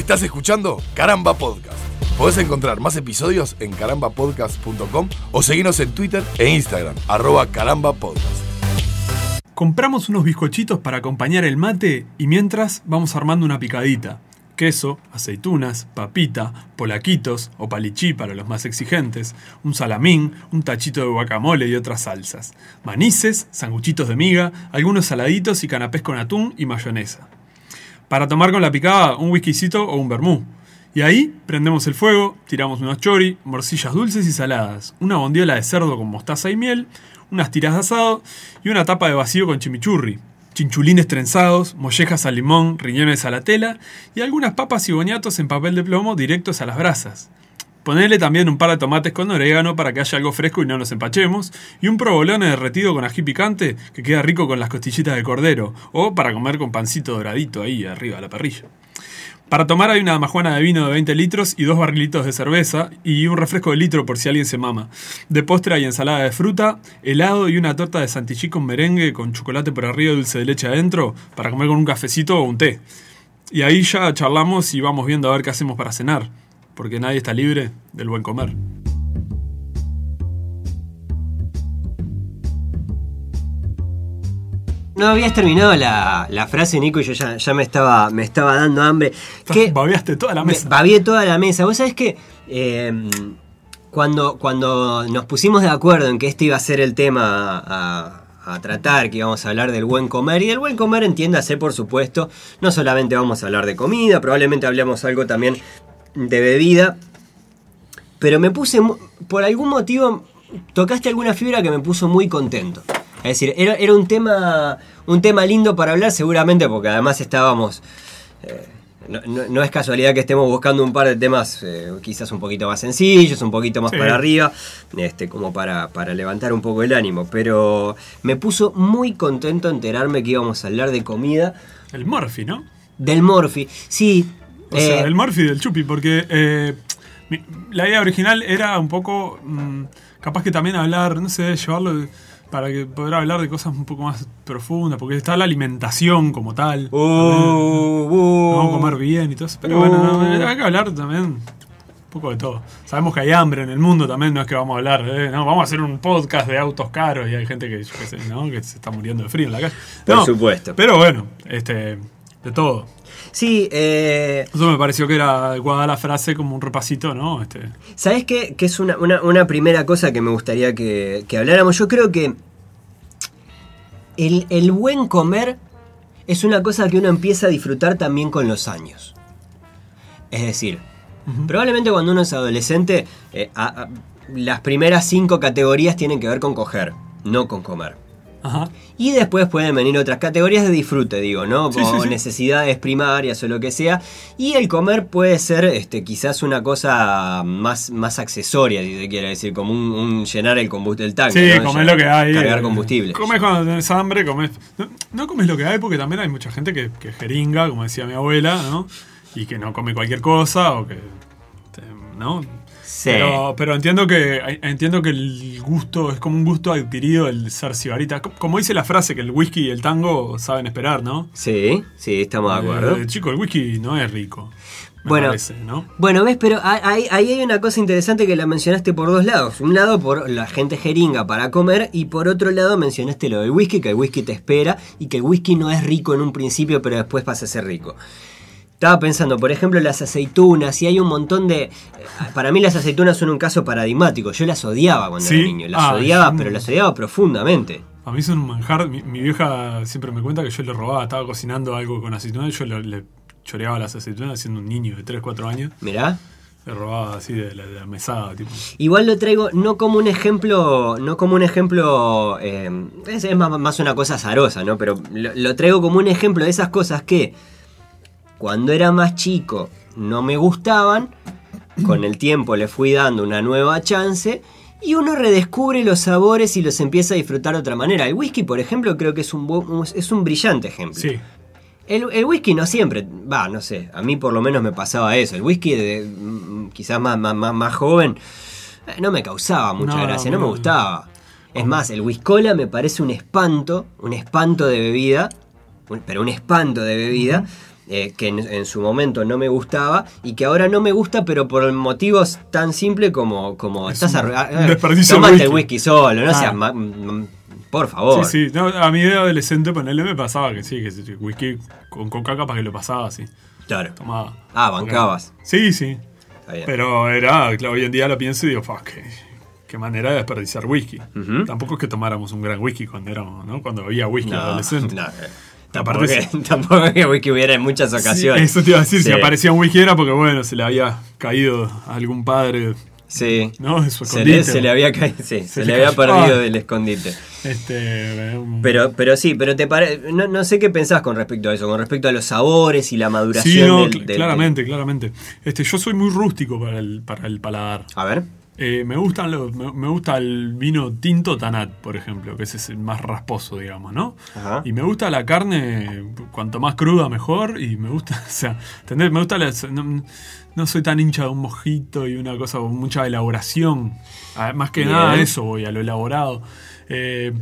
Estás escuchando Caramba Podcast. Podés encontrar más episodios en carambapodcast.com o seguirnos en Twitter e Instagram, arroba carambapodcast. Compramos unos bizcochitos para acompañar el mate y mientras vamos armando una picadita. Queso, aceitunas, papita, polaquitos o palichí para los más exigentes, un salamín, un tachito de guacamole y otras salsas, manices, sanguchitos de miga, algunos saladitos y canapés con atún y mayonesa. Para tomar con la picada, un whiskycito o un vermú. Y ahí prendemos el fuego, tiramos unos chori, morcillas dulces y saladas, una bondiola de cerdo con mostaza y miel, unas tiras de asado y una tapa de vacío con chimichurri, chinchulines trenzados, mollejas al limón, riñones a la tela y algunas papas y boñatos en papel de plomo directos a las brasas. Ponerle también un par de tomates con orégano para que haya algo fresco y no nos empachemos, y un provolone derretido con ají picante que queda rico con las costillitas de cordero, o para comer con pancito doradito ahí arriba de la parrilla. Para tomar hay una majuana de vino de 20 litros y dos barrilitos de cerveza y un refresco de litro por si alguien se mama. De postre hay ensalada de fruta, helado y una torta de santichí con merengue con chocolate por arriba y dulce de leche adentro para comer con un cafecito o un té. Y ahí ya charlamos y vamos viendo a ver qué hacemos para cenar, porque nadie está libre del buen comer. No habías terminado la, la frase, Nico, y yo ya, ya me, estaba, me estaba dando hambre. Que babeaste toda la me- mesa. babeé toda la mesa. Vos sabés que eh, cuando, cuando nos pusimos de acuerdo en que este iba a ser el tema a, a tratar, que íbamos a hablar del buen comer, y del buen comer entiéndase, por supuesto, no solamente vamos a hablar de comida, probablemente hablemos algo también de bebida, pero me puse, por algún motivo, tocaste alguna fibra que me puso muy contento. Es decir, era, era un tema un tema lindo para hablar seguramente porque además estábamos... eh, no, no- no es casualidad que estemos buscando un par de temas eh, quizás un poquito más sencillos, un poquito más Sí. para arriba, este, como para, para levantar un poco el ánimo. Pero me puso muy contento enterarme que íbamos a hablar de comida. El Murphy, ¿no? Del Morphy. Sí. O sea, eh, el Murphy del Chupi, porque eh, mi- la idea original era un poco, mm, capaz que también hablar, no sé, llevarlo de- para que poder hablar de cosas un poco más profundas, porque está la alimentación como tal. uh, uh, Vamos a comer bien y todo eso. Pero Uh. bueno, no, hay que hablar también un poco de todo. Sabemos que hay hambre en el mundo también, no es que vamos a hablar, eh, no, vamos a hacer un podcast de autos caros y hay gente que, yo qué sé, ¿no? que se está muriendo de frío en la calle. Por No, supuesto. Pero bueno, este, de todo. Sí, eh, Eso me pareció que era adecuada la frase como un repasito, ¿no? Este, ¿Sabes qué? Que es una, una- una primera cosa que me gustaría que, que habláramos. Yo creo que el, el buen comer es una cosa que uno empieza a disfrutar también con los años. Es decir, probablemente cuando uno es adolescente, eh, a- a- las primeras cinco categorías tienen que ver con coger, no con comer. Ajá. Y después pueden venir otras categorías de disfrute, digo, ¿no? Como sí, sí. necesidades primarias o lo que sea. Y el comer puede ser este, quizás una cosa más, más accesoria, si se quiere decir, como un, un llenar el combustible, el tanque. Sí, ¿no? Ya- lo que hay. Cargar eh, combustible. Comes cuando tenés hambre, comes. No, no comes lo que hay porque también hay mucha gente que, que jeringa, como decía mi abuela, ¿no? Y que no come cualquier cosa o que. este, ¿No? Sí. Pero, pero entiendo que entiendo que el gusto es como un gusto adquirido el ser sibarita. Co- Como dice la frase que el whisky y el tango saben esperar, ¿no? Sí, sí, estamos de acuerdo. Eh, chico, el whisky no es rico. Bueno. parece, ¿no? Bueno, ves, pero ahí, ahí hay una cosa interesante que la mencionaste por dos lados. Un lado por la gente jeringa para comer y por otro lado mencionaste lo del whisky, que el whisky te espera y que el whisky no es rico en un principio, pero después pasa a ser rico. Estaba pensando, por ejemplo, las aceitunas, y hay un montón de... eh, Para mí las aceitunas son un caso paradigmático. Yo las odiaba cuando ¿Sí? era niño. Las Ah, odiaba, yo- pero las odiaba profundamente. A mí son un manjar. Mi, mi vieja siempre me cuenta que yo le robaba, estaba cocinando algo con aceitunas y yo le, le choreaba las aceitunas siendo un niño de 3, 4 años. Mirá. Le robaba así de la, de la mesada, tipo. Igual lo traigo no como un ejemplo, no como un ejemplo, eh, es, es más, más una cosa azarosa, ¿no? Pero lo, lo traigo como un ejemplo de esas cosas que cuando era más chico no me gustaban, con el tiempo le fui dando una nueva chance y uno redescubre los sabores y los empieza a disfrutar de otra manera. El whisky, por ejemplo, creo que es un, es un brillante ejemplo. Sí. El, el whisky no siempre, va, no sé, a mí por lo menos me pasaba eso. El whisky, de, mm, quizás más, más, más, más joven, eh, no me causaba mucha No, gracia, no me gustaba. Es más, el whiskola me parece un espanto, un espanto de bebida, pero un espanto de bebida. Eh, que en, en su momento no me gustaba y que ahora no me gusta, pero por motivos tan simples como, como Es estás de tomate el whisky. whisky solo, no Ah. seas ma- por favor. Sí, sí. No, a mi edad adolescente, ponele, me pasaba que sí, que whisky con coca capaz que lo pasaba así. Claro. Tomaba. Ah, bancabas. Sí, sí. Está bien. Pero era, claro, hoy en día lo pienso y digo, fuck, qué, qué manera de desperdiciar whisky. Tampoco es que tomáramos un gran whisky cuando éramos, ¿no? Cuando había whisky No, adolescente. no, eh, Tampoco Aparte que, tampoco que whisky hubiera en muchas Sí, ocasiones. eso te iba a decir, si aparecía un whisky era porque, bueno, se le había caído a algún padre, Sí. ¿no? De su Se le, escondite. se le había caído, sí, se, Se le había perdido Ah. del escondite. Este, Pero, pero sí, pero te pare... no, no sé qué pensás con respecto a eso, con respecto a los sabores y la maduración Sí, no, del, del- claramente, claramente. Este, yo soy muy rústico para el, para el paladar. A ver. Eh, me, gustan los, me, me gusta el vino tinto Tanat, por ejemplo, que ese es el más rasposo, digamos, ¿no? Ajá. Y me gusta la carne, cuanto más cruda mejor, y me gusta, o sea, ¿entendés? Me gusta la, no, no soy tan hincha de un mojito y una cosa con mucha elaboración. Ah, Más que Bien. nada a eso voy, a lo elaborado. Eh,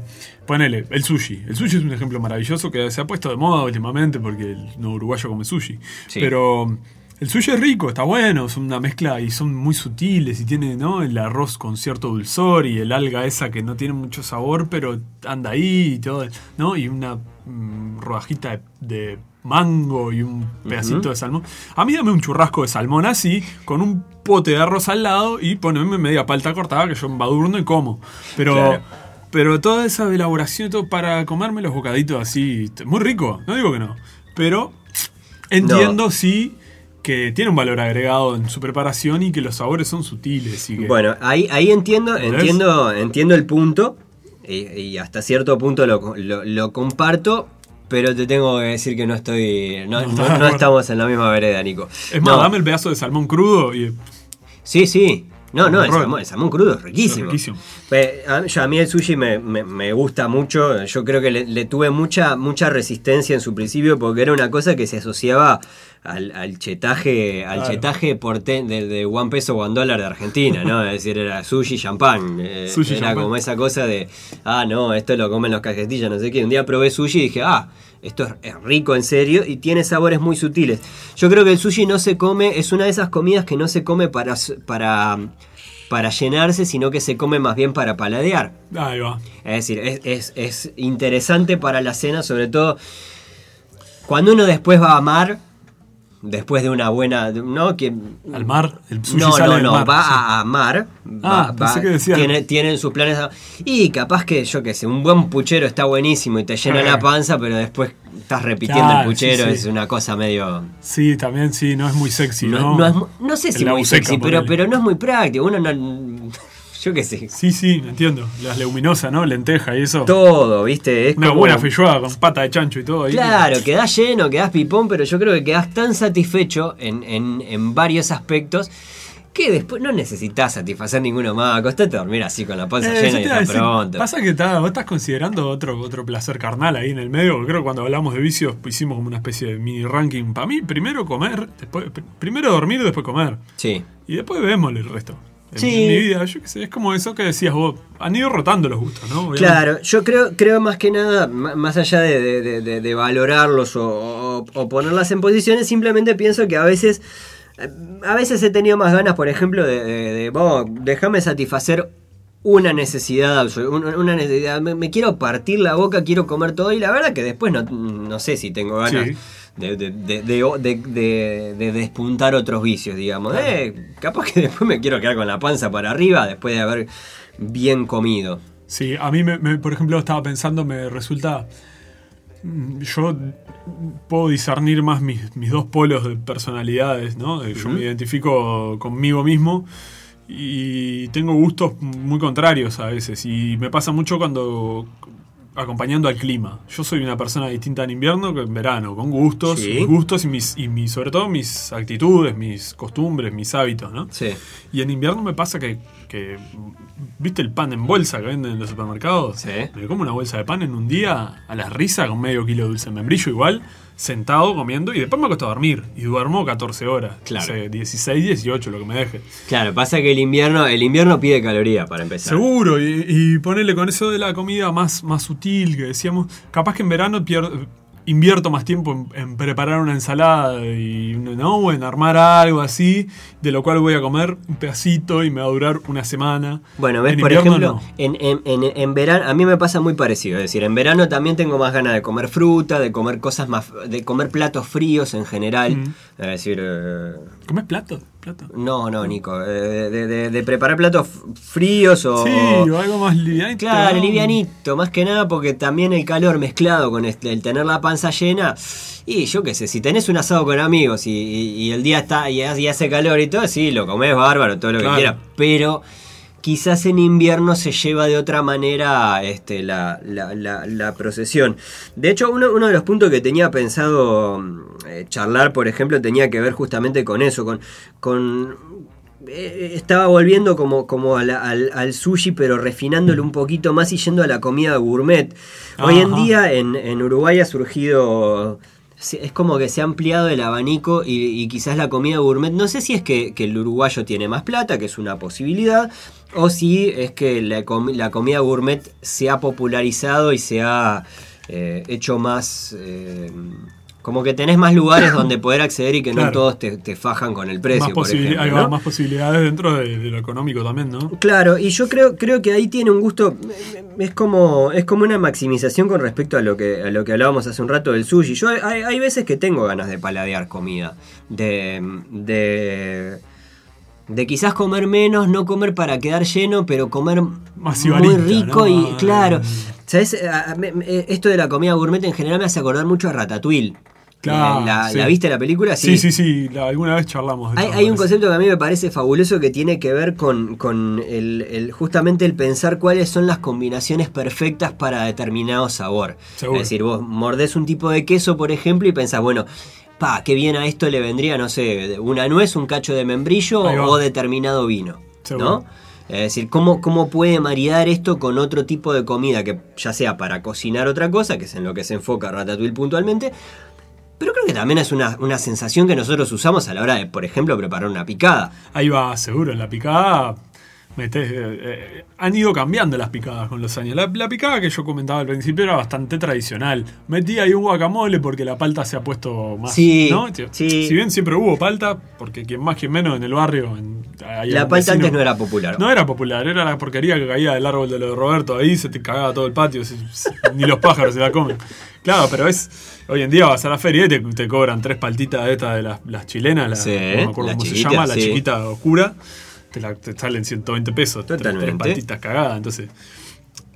ponele, el sushi. El sushi es un ejemplo maravilloso que se ha puesto de moda últimamente porque el no uruguayo come sushi. Sí. Pero el sushi es rico, está bueno, es una mezcla y son muy sutiles y tiene ¿no? el arroz con cierto dulzor y el alga esa que no tiene mucho sabor pero anda ahí y todo, ¿no? Y una mm, rodajita de, de mango y un pedacito de salmón. A mí dame un churrasco de salmón así, con un pote de arroz al lado y poneme media palta cortada que yo embadurno y como. Pero... Claro. Pero toda esa elaboración y todo para comerme los bocaditos así, muy rico, no digo que no. Pero entiendo sí que tiene un valor agregado en su preparación y que los sabores son sutiles. Y que, Bueno, ahí, ahí entiendo, entiendo, entiendo el punto. Y, y hasta cierto punto lo, lo- lo comparto. Pero te tengo que decir que no estoy. No, estamos en la misma vereda, Nico. es más, dame el pedazo de salmón crudo y Sí, sí. No, no, el salmón, el salmón crudo es riquísimo. Es riquísimo. Pe- a, yo- a mí el sushi me, me- me gusta mucho. Yo creo que le, le tuve mucha, mucha resistencia en su principio porque era una cosa que se asociaba al, al chetaje, al Claro. chetaje porte, de, de one peso one dólar de Argentina, ¿no? Es decir, era sushi champán. eh, Sushi era champán. como esa cosa de, ah, no, esto lo comen los cajetillas, no sé qué. Un día probé sushi y dije, ah, esto es, rico en serio y tiene sabores muy sutiles. Yo creo que el sushi no se come, es una de esas comidas que no se come para, para, para llenarse, sino que se come más bien para paladear. ahí va. Es decir, es, es- es interesante para la cena, sobre todo cuando uno después va a mar, después de una buena... ¿no? Que, Al mar, el sushi no, sale no, no, mar, va sí. a, a mar. Ah, va- pensé va- que decía- tiene- tienen sus planes. a- y capaz que, yo qué sé, un buen puchero está buenísimo y te llena Eh. la panza, pero después estás repitiendo Claro, el puchero, sí, sí. es una cosa medio... Sí, también sí, no es muy sexy, ¿no? No, no es mu- no sé si muy sexy, pero, pero no es muy práctico. Uno no... Yo qué sé. Sí, sí, entiendo. Las leguminosas, ¿no? Lenteja y eso. Todo, ¿viste? Es Una como- buena feijoada con pata de chancho y todo ahí. Claro, quedás lleno, quedás pipón, pero yo creo que quedás tan satisfecho en, en- en varios aspectos que después no necesitas satisfacer ninguno más. Acostate a dormir así con la panza Eh, llena y está decir, pronto. Pasa que está- vos estás considerando otro, otro placer carnal ahí en el medio. porque Creo que cuando hablamos de vicios hicimos como una especie de mini ranking. Para mí, primero comer, después, pr- primero dormir, después comer. Sí. Y después vemos el resto. En Sí. mi vida, yo qué sé, es como eso que decías vos. Han ido rotando los gustos, ¿no? Obviamente. Claro, yo creo, creo más que nada, más allá de, de- de- de- de valorarlos o, o- o ponerlas en posiciones, simplemente pienso que a veces, eh, a veces he tenido más ganas, por ejemplo, de, de, de, "Vos, déjame satisfacer una necesidad, una, una necesidad, me, me quiero partir la boca, quiero comer todo y la verdad que después no, no sé si tengo ganas. Sí. De, de- de- de- de- de- de despuntar otros vicios, digamos. Eh, capaz que después me quiero quedar con la panza para arriba después de haber bien comido. Sí, a mí, me, me- por ejemplo, estaba pensando, me resulta. mm, Yo puedo discernir más mis, mis dos polos de personalidades, ¿no? Yo me identifico conmigo mismo y tengo gustos muy contrarios a veces. Y me pasa mucho cuando acompañando al clima. Yo soy una persona distinta en invierno que en verano, con gustos, Sí. mis gustos y mis, y mis, sobre todo mis actitudes, mis costumbres, mis hábitos, ¿no? Sí. Y en invierno me pasa que, que, ¿viste el pan en bolsa que venden en los supermercados? Sí. Me como una bolsa de pan en un día a la risa con medio kilo de dulce membrillo igual, sentado comiendo y después me acuesto a dormir y duermo 14 horas. Claro. No sé, 16, 18, lo que me deje. Claro, pasa que el invierno, el invierno pide caloría para empezar. Seguro, y, y ponerle con eso de la comida más, más sutil que decíamos, capaz que en verano pierdo... invierto más tiempo en, en preparar una ensalada y no o en armar algo así, de lo cual voy a comer un pedacito y me va a durar una semana. Bueno, ves, En por invierno, ejemplo, no. en, en- en- en verano, a mí me pasa muy parecido. Es decir, en verano también tengo más ganas de comer fruta, de comer cosas más. de comer platos fríos en general. Mm. Es decir. eh, ¿Comes plato? Plato? no, no, Nico. eh, de, de- de preparar platos fríos o. Sí, o algo más livianito. Claro, livianito, más que nada porque también el calor mezclado con el tener la panza llena. Y yo qué sé, si tenés un asado con amigos y, y- y el día está y, hace- y hace calor y todo, sí, lo comés bárbaro, todo lo Claro. que quieras. Pero quizás en invierno se lleva de otra manera este, la, la- la- la procesión. De hecho, uno, uno de los puntos que tenía pensado mm, eh, charlar, por ejemplo, tenía que ver justamente con eso, con... con eh, estaba volviendo como, como al, al sushi, pero refinándolo un poquito más y yendo a la comida gourmet. Hoy en día en, en Uruguay ha surgido. Es como que se ha ampliado el abanico y, quizás la comida gourmet. No sé si es que, el uruguayo tiene más plata, que es una posibilidad, o si es que la, la comida gourmet se ha popularizado y se ha eh, hecho más. eh, como que tenés más lugares donde poder acceder y que no todos te, te fajan con el precio. más, por ejemplo, ¿no? más posibilidades dentro de, de lo económico también, ¿no? Claro, y yo creo, creo que ahí tiene un gusto, es como, es como una maximización con respecto a lo que, a lo que hablábamos hace un rato del sushi. Yo hay, hay veces que tengo ganas de paladear comida, de, de, de quizás comer menos, no comer para quedar lleno, pero comer muy rico ¿no? y Ah, claro. eh. ¿Sabes? A- a- me- me- Esto de la comida gourmet en general me hace acordar mucho a Ratatouille. Claro, ¿La, sí. la viste la película? Sí, sí, sí, la- alguna vez charlamos de Hay, hay un concepto que a mí me parece fabuloso que tiene que ver con, con el, el- justamente el pensar cuáles son las combinaciones perfectas para determinado sabor. Seguro. Es decir, vos mordés un tipo de queso, por ejemplo, y pensás, bueno, pa, qué bien a esto le vendría, no sé, una nuez, un cacho de membrillo o determinado vino. Seguro. ¿No? Es decir, ¿cómo, ¿cómo puede maridar esto con otro tipo de comida que ya sea para cocinar otra cosa, que es en lo que se enfoca Ratatouille puntualmente, pero creo que también es una, una sensación que nosotros usamos a la hora de, por ejemplo, preparar una picada. Ahí va, seguro, en la picada. Eh, eh, han ido cambiando las picadas con los años. La, la picada que yo comentaba al principio era bastante tradicional. Metí ahí un guacamole porque la palta se ha puesto más. Sí, ¿no? sí. Si bien siempre hubo palta, porque quien más, quien menos en el barrio. en- La palta vecino- antes no era popular. No era popular, era la porquería que caía del árbol de lo de Roberto ahí, se te cagaba todo el patio, se- se- ni los pájaros se la comen. Claro, pero es. Hoy en día vas a la feria y te, te cobran tres paltitas de estas de las, las chilenas, la, Sí, no me acuerdo la cómo chiquita, se llama, la sí. chiquita oscura. Te, la, te salen 120 pesos, tres- tres, Totalmente. paltitas cagadas. Entonces.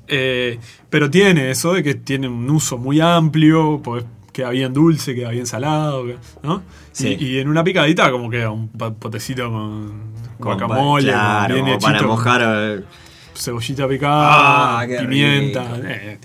eh, pero tiene eso de que tiene un uso muy amplio, podés- queda bien dulce, queda bien salado, ¿no? Sí. Y, y en una picadita como queda un potecito con Con- guacamole, claro, bien para hechito, mojar. eh, cebollita picada, Ah, pimienta. eh,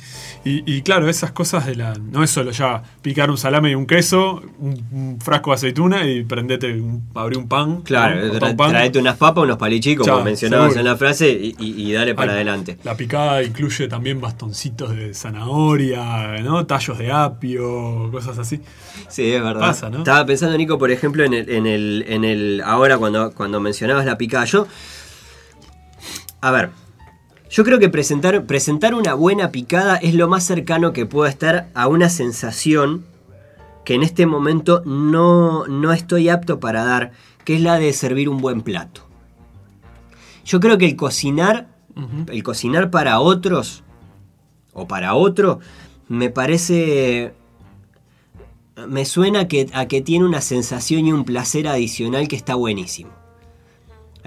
y, y claro, esas cosas de la. No es solo ya picar un salame y un queso, un, un frasco de aceituna y prendete, un, abrí un pan. Claro, traete unas papas, unos palichicos, como mencionabas seguro. en la frase, y, y- y dale para Ay, adelante. La picada incluye también bastoncitos de zanahoria, ¿no? Tallos de apio, cosas así. Sí, es verdad. Pasa, ¿no? Estaba pensando, Nico, por ejemplo, en el, en el, en el ahora cuando, cuando mencionabas la picada. Yo, a ver, yo creo que presentar, presentar una buena picada es lo más cercano que puedo estar a una sensación que en este momento no, no estoy apto para dar, que es la de servir un buen plato. Yo creo que el cocinar, el cocinar para otros o para otro, me parece me suena que, a que tiene una sensación y un placer adicional que está buenísimo.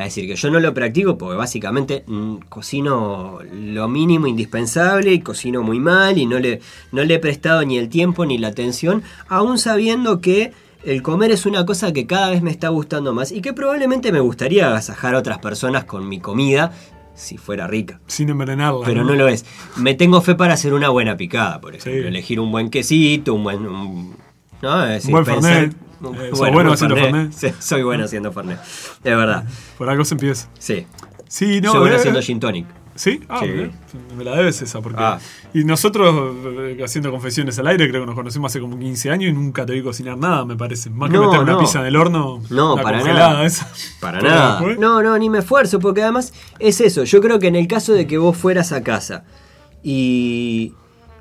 Es decir, que yo no lo practico porque básicamente mm, cocino lo mínimo indispensable y cocino muy mal y no le, no le he prestado ni el tiempo ni la atención, aún sabiendo que el comer es una cosa que cada vez me está gustando más y que probablemente me gustaría agasajar a otras personas con mi comida si fuera rica. Sin envenenarla. Pero no lo es. Me tengo fe para hacer una buena picada, por ejemplo. Sí. Elegir un buen quesito, un buen. un- ¿no? Es decir, buen pensar- Fernet. Eh, sos bueno buen haciendo Fernet. Sí, soy bueno haciendo Fernet. Es verdad. Por algo se empieza. Sí. Sí, no. soy bueno eh, haciendo gin tonic. ¿Sí? Ah, Sí. me la debes esa. Porque... Ah. Y nosotros, eh, haciendo confesiones al aire, creo que nos conocimos hace como 15 años y nunca te vi cocinar nada, me parece. Más que No, meter una pizza en el horno. No, para nada. esa. Para nada. No, no, ni me esfuerzo, porque además es eso. Yo creo que en el caso de que vos fueras a casa y,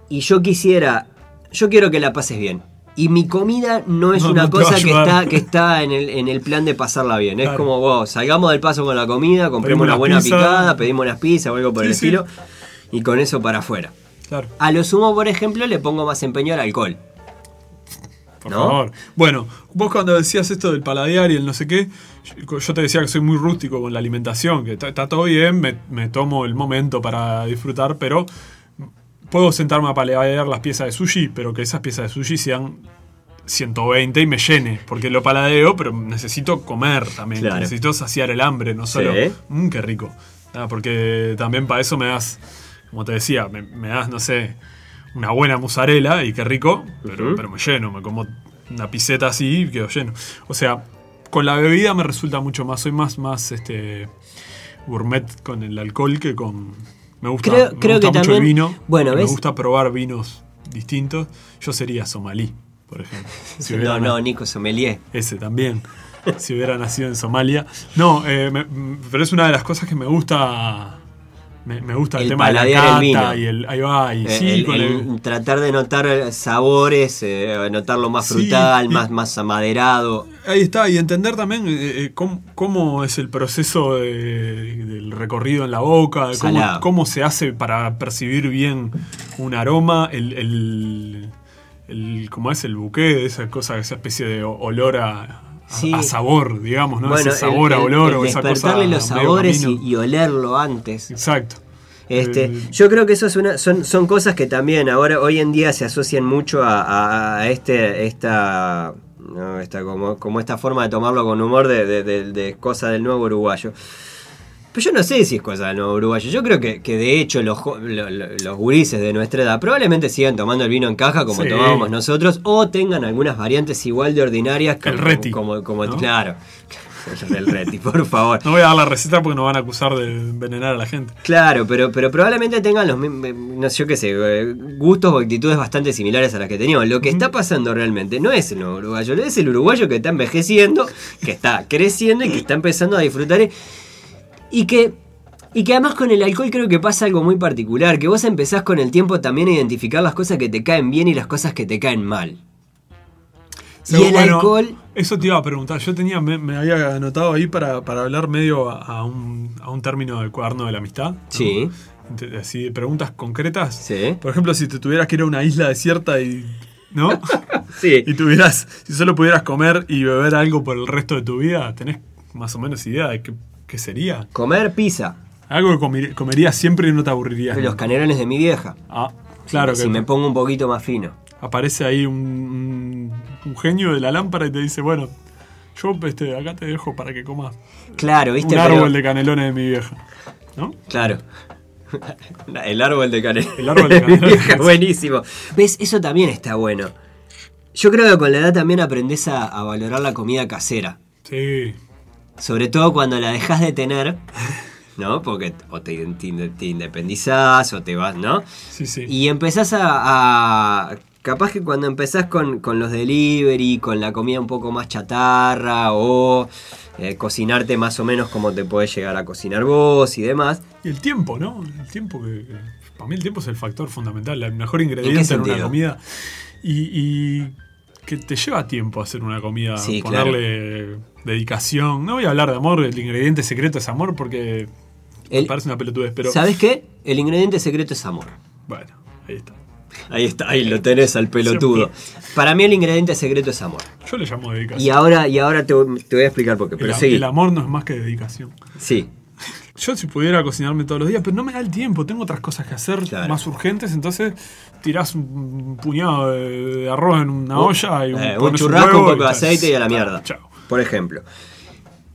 y yo quisiera yo quiero que la pases bien. Y mi comida no es No, una no cosa que está, que está en, el, en el plan de pasarla bien. Es como, vos, salgamos del paso con la comida, compremos una buena pizza. picada, pedimos unas pizzas o algo por Sí, el sí. estilo. Y con eso para afuera. Claro, A lo sumo, por ejemplo, le pongo más empeño al alcohol. por ¿No? favor. Bueno, vos cuando decías esto del paladear y el no sé qué, yo te decía que soy muy rústico con la alimentación, que está- está todo bien, me, me tomo el momento para disfrutar, pero puedo sentarme a paladear las piezas de sushi, pero que esas piezas de sushi sean 120 y me llene, porque lo paladeo, pero necesito comer también, Claro. necesito saciar el hambre, no solo, Sí. mmm, qué rico. Ah, porque también para eso me das, como te decía, me, me das, no sé, una buena mozzarella y qué rico, pero, pero me lleno, me como una piseta así y quedo lleno. O sea, con la bebida me resulta mucho más, soy más, más este gourmet con el alcohol que con... Me gusta, Creo- me creo gusta que mucho también- el vino. bueno. Me gusta probar vinos distintos. Yo sería somalí, por ejemplo. Si no, hubiera no, Nico Sommelier. ese también. si hubiera nacido en Somalia. No, eh, me- m- pero es una de las cosas que me gusta. Me, me gusta el, El tema de la paladear el cata vino. y el. Ahí va, y Eh, sí, el- con el tratar de notar sabores, eh, notarlo más Sí, frutal, y- más, más amaderado. Ahí está, y entender también eh, eh, cómo, cómo es el proceso de- del recorrido en la boca, cómo, cómo se hace para percibir bien un aroma, el, el, el- ¿cómo es el buque, esa cosa, esa especie de olor a- Sí. a sabor, digamos, ¿no? Bueno, Ese sabor el- a olor el o esa cosa. despertarle los sabores y, olerlo antes. Exacto. Este, yo creo que eso es una, son, son cosas que también ahora hoy en día se asocian mucho a, a- a este, esta, no, esta como, como esta forma de tomarlo con humor de, de, de- de cosa del nuevo uruguayo. Pero yo no sé si es cosa del nuevo uruguayo. Yo creo que, que de hecho los, jo- lo- lo- los gurises de nuestra edad probablemente sigan tomando el vino en caja como Sí. tomábamos nosotros o tengan algunas variantes igual de ordinarias El como, reti, como, como- ¿no? claro. El reti, por favor. No voy a dar la receta porque nos van a acusar de envenenar a la gente. Claro, pero, pero probablemente tengan los mismos, no sé, yo qué sé, eh, gustos o actitudes bastante similares a las que teníamos. Lo que está pasando realmente no es el nuevo uruguayo, es el uruguayo que está envejeciendo, que está creciendo y que está empezando a disfrutar. Y que, y que además con el alcohol creo que pasa algo muy particular, que vos empezás con el tiempo también a identificar las cosas que te caen bien y las cosas que te caen mal. Y el bueno, alcohol... Eso te iba a preguntar. Yo tenía, me, me había anotado ahí para, para hablar medio a, a un, a un término del cuaderno de la amistad. Sí. Así, preguntas concretas. Sí. Por ejemplo, si te tuvieras que ir a una isla desierta y. ¿No? Sí. y tuvieras. Si solo pudieras comer y beber algo por el resto de tu vida, ¿tenés más o menos idea de qué, qué sería? Comer pizza. Algo que comer- comerías siempre y no te aburrirías. Los canelones de mi vieja. Ah, claro si que me pongo un poquito más fino. aparece ahí un, genio de la lámpara y te dice, bueno, yo este, acá te dejo para que comas Claro, ¿viste? un Pero- árbol de canelones de mi vieja. ¿No? Claro. El árbol de canela. El árbol de canela. Buenísimo. ¿Ves? Eso también está bueno. Yo creo que con la edad también aprendes a, a valorar la comida casera. Sí. Sobre todo cuando la dejas de tener, ¿no? Porque o te, te- te independizás o te vas, ¿no? Sí, sí. Y empezás a, a- Capaz que cuando empezás con, con los delivery, con la comida un poco más chatarra o eh, cocinarte más o menos como te podés llegar a cocinar vos y demás. Y el tiempo, ¿no? El tiempo que, que- Para mí el tiempo es el factor fundamental, el mejor ingrediente en, una sentido? comida. Y, y que te lleva tiempo hacer una comida, Sí, ponerle dedicación. No voy a hablar de amor, el ingrediente secreto es amor porque El- me parece una pelotudez, pero ¿Sabes qué? El ingrediente secreto es amor. bueno, ahí está. Ahí está, ahí lo tenés al pelotudo. Para mí el ingrediente secreto es amor. Yo le llamo dedicación. Y ahora, y ahora te, te voy a explicar por qué. Pero el, seguí. el amor no es más que dedicación. Sí. Yo si pudiera cocinarme todos los días, pero no me da el tiempo, tengo otras cosas que hacer Claro. más urgentes, entonces tirás un puñado de, arroz en una Un- olla y un, eh, un churrasco, huevo un poco de aceite y a la mierda. Chao. Por ejemplo.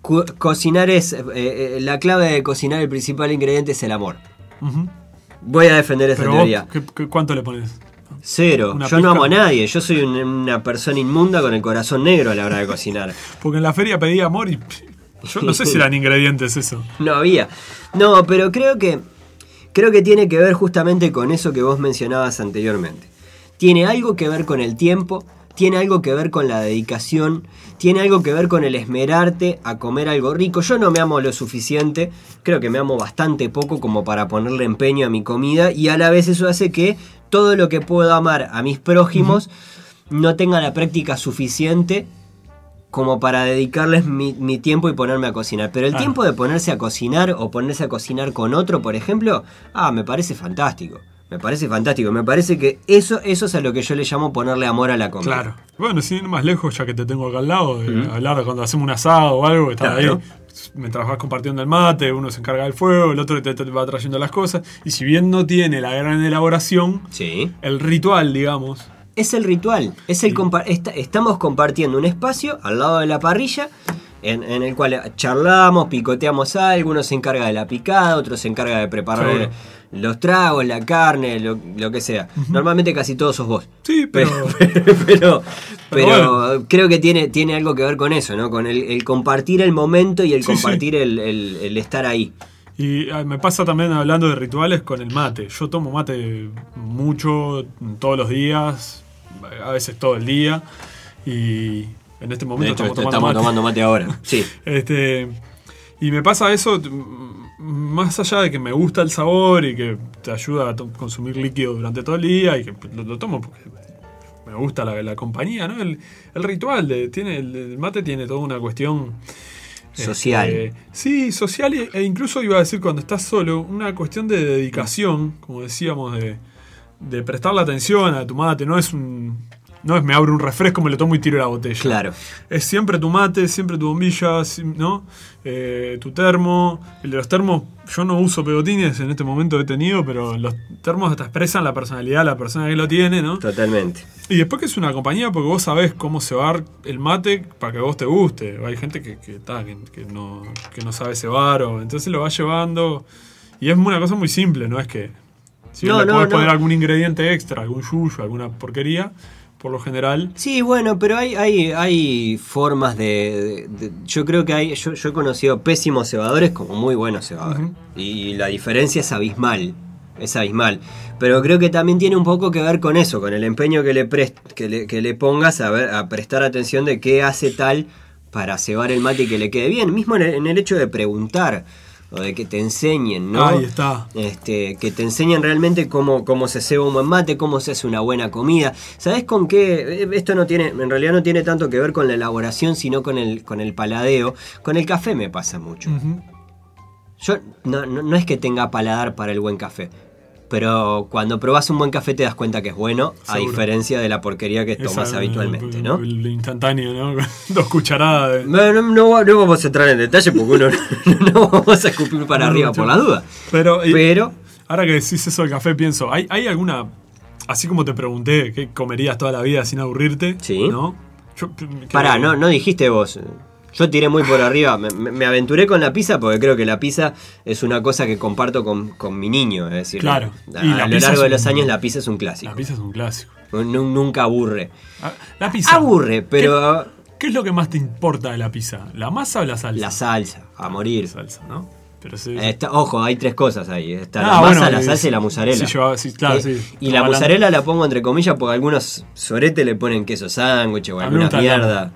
Cocinar es. eh, eh, la clave de cocinar, el principal ingrediente es el amor. Voy a defender esa vos, teoría. ¿qué- cuánto le pones? Cero. una Yo no amo a nadie. Yo soy un- una persona inmunda con el corazón negro a la hora de cocinar. Porque en la feria pedí amor y yo no sé si eran ingredientes eso. No había. No, pero creo que. Creo que tiene que ver justamente con eso que vos mencionabas anteriormente. Tiene algo que ver con el tiempo, tiene algo que ver con la dedicación, tiene algo que ver con el esmerarte a comer algo rico. Yo no me amo lo suficiente, creo que me amo bastante poco como para ponerle empeño a mi comida y a la vez eso hace que todo lo que puedo amar a mis prójimos no tenga la práctica suficiente como para dedicarles mi, mi tiempo y ponerme a cocinar. Pero el tiempo de ponerse a cocinar o ponerse a cocinar con otro, por ejemplo, ah, me parece fantástico. Me parece fantástico. Me parece que eso, eso es a lo que yo le llamo ponerle amor a la comida. Claro. Bueno, sin ir más lejos, ya que te tengo acá al lado, de hablar de cuando hacemos un asado o algo, estás Claro. ahí. Mientras vas compartiendo el mate, uno se encarga del fuego, el otro te, te va trayendo las cosas. Y si bien no tiene la gran elaboración, Sí. el ritual, digamos, Es el ritual. Es el compa- esta- estamos compartiendo un espacio al lado de la parrilla en, en el cual charlamos, picoteamos algo, uno se encarga de la picada, otro se encarga de preparar los tragos, la carne, lo, lo que sea. Normalmente casi todos sos vos. Sí, pero- pero, pero, pero bueno. creo que tiene, tiene algo que ver con eso, ¿no? Con el, el compartir el momento y el Sí, compartir El, el- el estar ahí. Y ah, me pasa también hablando de rituales con el mate. Yo tomo mate mucho, todos los días, a veces todo el día. Y en este momento hecho, estamos, tomando, estamos mate. tomando mate ahora. Sí. Este, y me pasa eso, más allá de que me gusta el sabor y que te ayuda a consumir líquido durante todo el día y que lo, lo tomo porque me gusta la, la compañía, ¿no? El, el ritual, de, tiene, el, mate tiene toda una cuestión... Social. este, sí, social e- e incluso iba a decir cuando estás solo, una cuestión de dedicación, como decíamos, de, de prestarle atención a tu mate, no es un... No es me abro un refresco, me lo tomo y tiro la botella. Claro. Es siempre tu mate, siempre tu bombilla, ¿no? Eh, tu termo. El de los termos, yo no uso pegotines, en este momento he tenido, pero los termos hasta expresan la personalidad de la persona que lo tiene, ¿no? Totalmente. Y después que es una compañía porque vos sabés cómo cebar el mate para que vos te guste. Hay gente que, que, ta, que, que no, que no sabe cebar, o entonces lo va llevando. Y es una cosa muy simple, no es que. Si No, le no, podés no. poner algún ingrediente extra, algún yuyo, alguna porquería, por lo general. Sí, bueno, pero hay, hay, hay formas de, de- de- Yo creo que hay. Yo, yo he conocido pésimos cebadores como muy buenos cebadores. Y la diferencia es abismal. Es abismal. Pero creo que también tiene un poco que ver con eso, con el empeño que le, prest- que le, que le pongas a, ver, a prestar atención de qué hace tal para cebar el mate y que le quede bien. Mismo en el, en el hecho de preguntar o de que te enseñen, ¿no? Ahí está. Este, que te enseñen realmente cómo, cómo se ceba un buen mate, cómo se hace una buena comida. ¿Sabes con qué? Eh, Esto no tiene, en realidad no tiene tanto que ver con la elaboración, sino con el, con el paladeo. Con el café me pasa mucho. Yo no, no, no es que tenga paladar para el buen café. Pero cuando probas un buen café te das cuenta que es bueno, a difera de la porquería que tomas Esa, habitualmente, ¿no? El instantáneo, ¿no? Dos cucharadas. de- No, no, no, no vamos a entrar en detalle porque uno no vamos a escupir para arriba por la duda. Pero, y- Pero ahora que decís eso del café, pienso, ¿hay, ¿hay alguna, así como te pregunté, qué comerías toda la vida sin aburrirte? Sí. ¿No? Yo, Pará, no, no dijiste vos. Yo tiré muy por arriba. Me, aventuré con la pizza porque creo que la pizza es una cosa que comparto con, con mi niño. Es decir, Claro. a, Y a la lo largo de los un- años la pizza es un clásico. La pizza es un clásico. Nu- nunca aburre. Ah, La pizza. Aburre, pero ¿Qué es lo que más te importa de la pizza? ¿La masa o la salsa? la salsa, a morir. La salsa, ¿no? Pero sí. Está- ojo, hay tres cosas ahí. Está Ah, la masa, bueno, la salsa y la mozzarella. sí, claro, Eh, sí. Y la mozzarella la pongo entre comillas porque algunos soretes le ponen queso sándwich o alguna el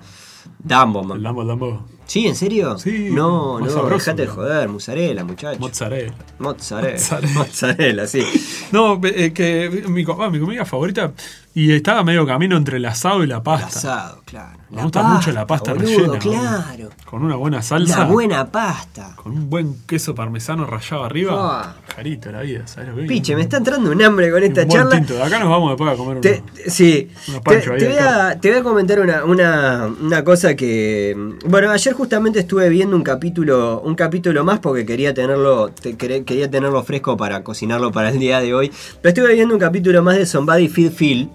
Dambo, man. Lambo, lambo. ¿Sí, en serio? Sí, No, no, sabroso, dejate de joder, mozzarella, muchacho. Mozzarella. Mozzarella. Mozzarella. Mozzarella, sí. No, eh, que mi, ah, mi comida favorita. Y estaba medio camino entre el asado y la El pasta. asado, claro. Me gusta mucho la pasta boludo, rellena. claro. Con una buena salsa. Una buena pasta. Con un buen queso parmesano rayado arriba. Ah. Jarito la vida, ¿sabes lo que? Piche, me está entrando un hambre con Un esta buen charla. tinto. De acá nos vamos después a comer. Te- sí, Unos te, ahí voy a, te voy a comentar una, una, una cosa que. Bueno, ayer justamente estuve viendo un capítulo, un capítulo más porque quería tenerlo, te- quería tenerlo fresco para cocinarlo para el día de hoy. Pero estuve viendo un capítulo más de Somebody Feed Phil,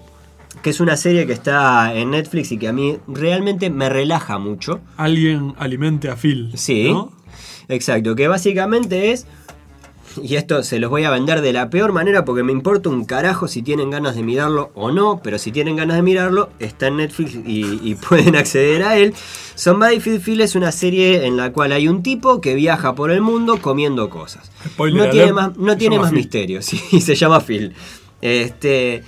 que es una serie que está en Netflix y que a mí realmente me relaja mucho. Alguien alimente a Phil. Sí. ¿no? Exacto, que básicamente es. Y esto se los voy a vender de la peor manera porque me importa un carajo si tienen ganas de mirarlo o no, pero si tienen ganas de mirarlo, está en Netflix y, y pueden acceder a él. Somebody Feed Phil es una serie en la cual hay un tipo que viaja por el mundo comiendo cosas. Spoiler no tiene más, no tiene más Phil. misterio, sí, se llama Phil. Este.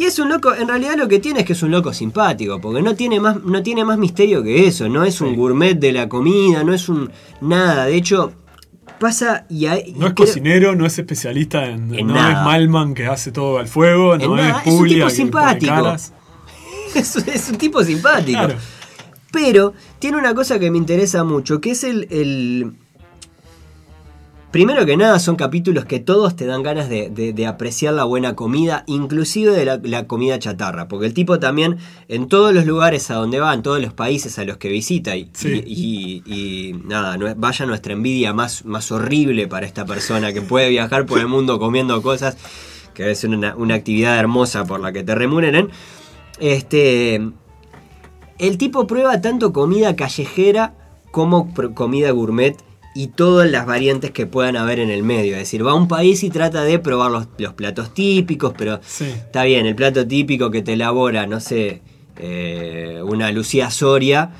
Y es un loco, en realidad lo que tiene es que es un loco simpático, porque no tiene más, no tiene más misterio que eso, no es un gourmet de la comida, no es un nada. De hecho, Pasa y hay. No es creo- cocinero, no es especialista en. En no nada. es Malman que hace todo al fuego, no es es un Puglia tipo que simpático. caras. es, es un tipo simpático. Claro. Pero tiene una cosa que me interesa mucho, que es el, el- Primero que nada, son capítulos que todos te dan ganas de, de- de apreciar la buena comida, inclusive de la, la comida chatarra. Porque el tipo también, en todos los lugares a donde va, en todos los países a los que visita, y, Sí. y- y- y nada, vaya nuestra envidia más, más horrible para esta persona que puede viajar por el mundo comiendo cosas, que ser una, una actividad hermosa por la que te remuneren. Este. El tipo prueba tanto comida callejera como comida gourmet y todas las variantes que puedan haber en el medio. Es decir, va a un país y trata de probar los, los platos típicos, pero Sí. está bien, el plato típico que te elabora, no sé, eh, una Lucía Soria,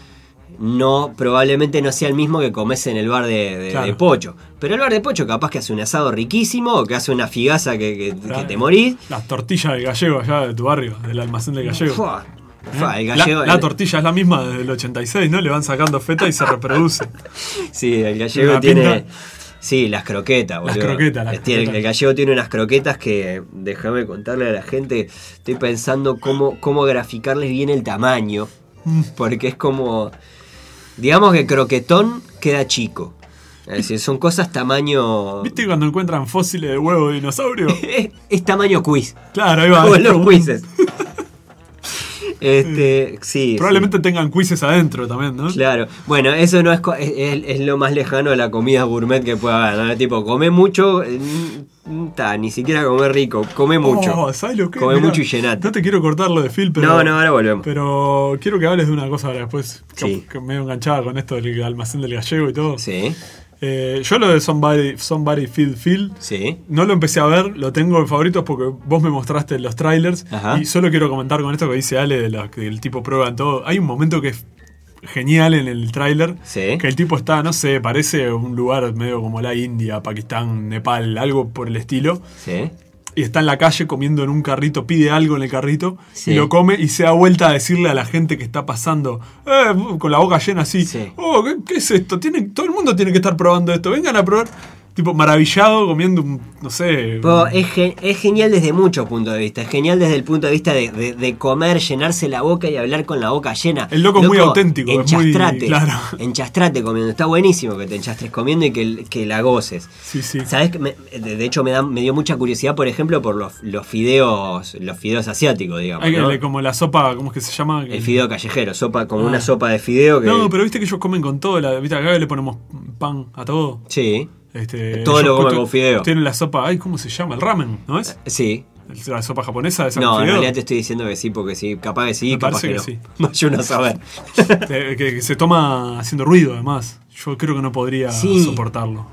no, probablemente no sea el mismo que comes en el bar de, de- Claro. de Pocho. Pero el bar de Pocho capaz que hace un asado riquísimo o que hace una figaza que, que- te morís. Las tortillas del gallego allá de tu barrio, del almacén del gallego. Fua. Fua, el La- gallego- la, el- tortilla es la misma desde el 86, ¿no? Le van sacando feta y se reproduce. Sí, el gallego Una tiene. pinta. Sí, las croquetas, Las boludo. croquetas, las el- croquetas. El, gallego tiene unas croquetas que, déjame contarle a la gente, estoy pensando cómo, cómo graficarles bien el tamaño, Mm. porque es como, digamos que croquetón queda chico. Es decir, son cosas tamaño... ¿Viste cuando encuentran fósiles de huevo de dinosaurio? Es, es tamaño quiz, Claro, ahí va. como los quizzes. Este, sí. Probablemente sí. tengan quizzes adentro también, ¿no? Claro, bueno, eso no es, es, es- lo más lejano a la comida gourmet que pueda haber, ¿no? Tipo, come mucho, eh, mm, ta, ni siquiera comer rico, come mucho. Oh, ¿sabes lo que? Come Mirá, mucho y llenate. No te quiero cortar lo de Phil, pero. no, no, ahora volvemos. Pero quiero que hables de una cosa ahora después. Que, Sí. que me he enganchado con esto del almacén del gallego y todo. Sí, Eh, yo lo de Somebody, Somebody Feed Phil. sí. No lo empecé a ver, lo tengo en favoritos porque vos me mostraste los trailers. Ajá. Y solo quiero comentar con esto que dice Ale, de lo que el tipo prueba en todo. Hay un momento que es genial en el tráiler. Sí. Que el tipo está, no sé, parece un lugar medio como la India, Pakistán, Nepal, algo por el estilo. Sí. Y está en la calle comiendo en un carrito, pide algo en el carrito Sí. y lo come y se da vuelta a decirle a la gente que está pasando, eh, con la boca llena así, Sí. oh, ¿qué, qué es esto? Todo el mundo tiene que estar probando esto, vengan a probar. Tipo, maravillado comiendo un, no sé... Pero es, ge- es genial desde muchos puntos de vista. Es genial desde el punto de vista de, de- de comer, llenarse la boca y hablar con la boca llena. El loco es muy auténtico, es muy- Enchastrate. claro. Enchastrate comiendo. Está buenísimo que te enchastres comiendo y que, que la goces. Sí, sí. ¿Sabes? que me- de hecho, me, da, me dio mucha curiosidad, por ejemplo, por los, los fideos los fideos asiáticos, digamos. Hay que- ¿no? como la sopa, ¿cómo es que se llama? El fideo callejero, sopa, como Ah. una sopa de fideo que. No, pero viste que ellos comen con todo, la, viste acá le ponemos pan a todo. Sí, Este, Todo lo comen tu- con fideo. Tienen la sopa, ay, ¿cómo se llama? El ramen, ¿no es? sí. La sopa japonesa esa No, en realidad te estoy diciendo que sí, porque sí, capaz que sí, Me capaz que, que no. sí. Uno a saber. Eh, que, que se toma haciendo ruido, además. Yo creo que no podría Sí. soportarlo.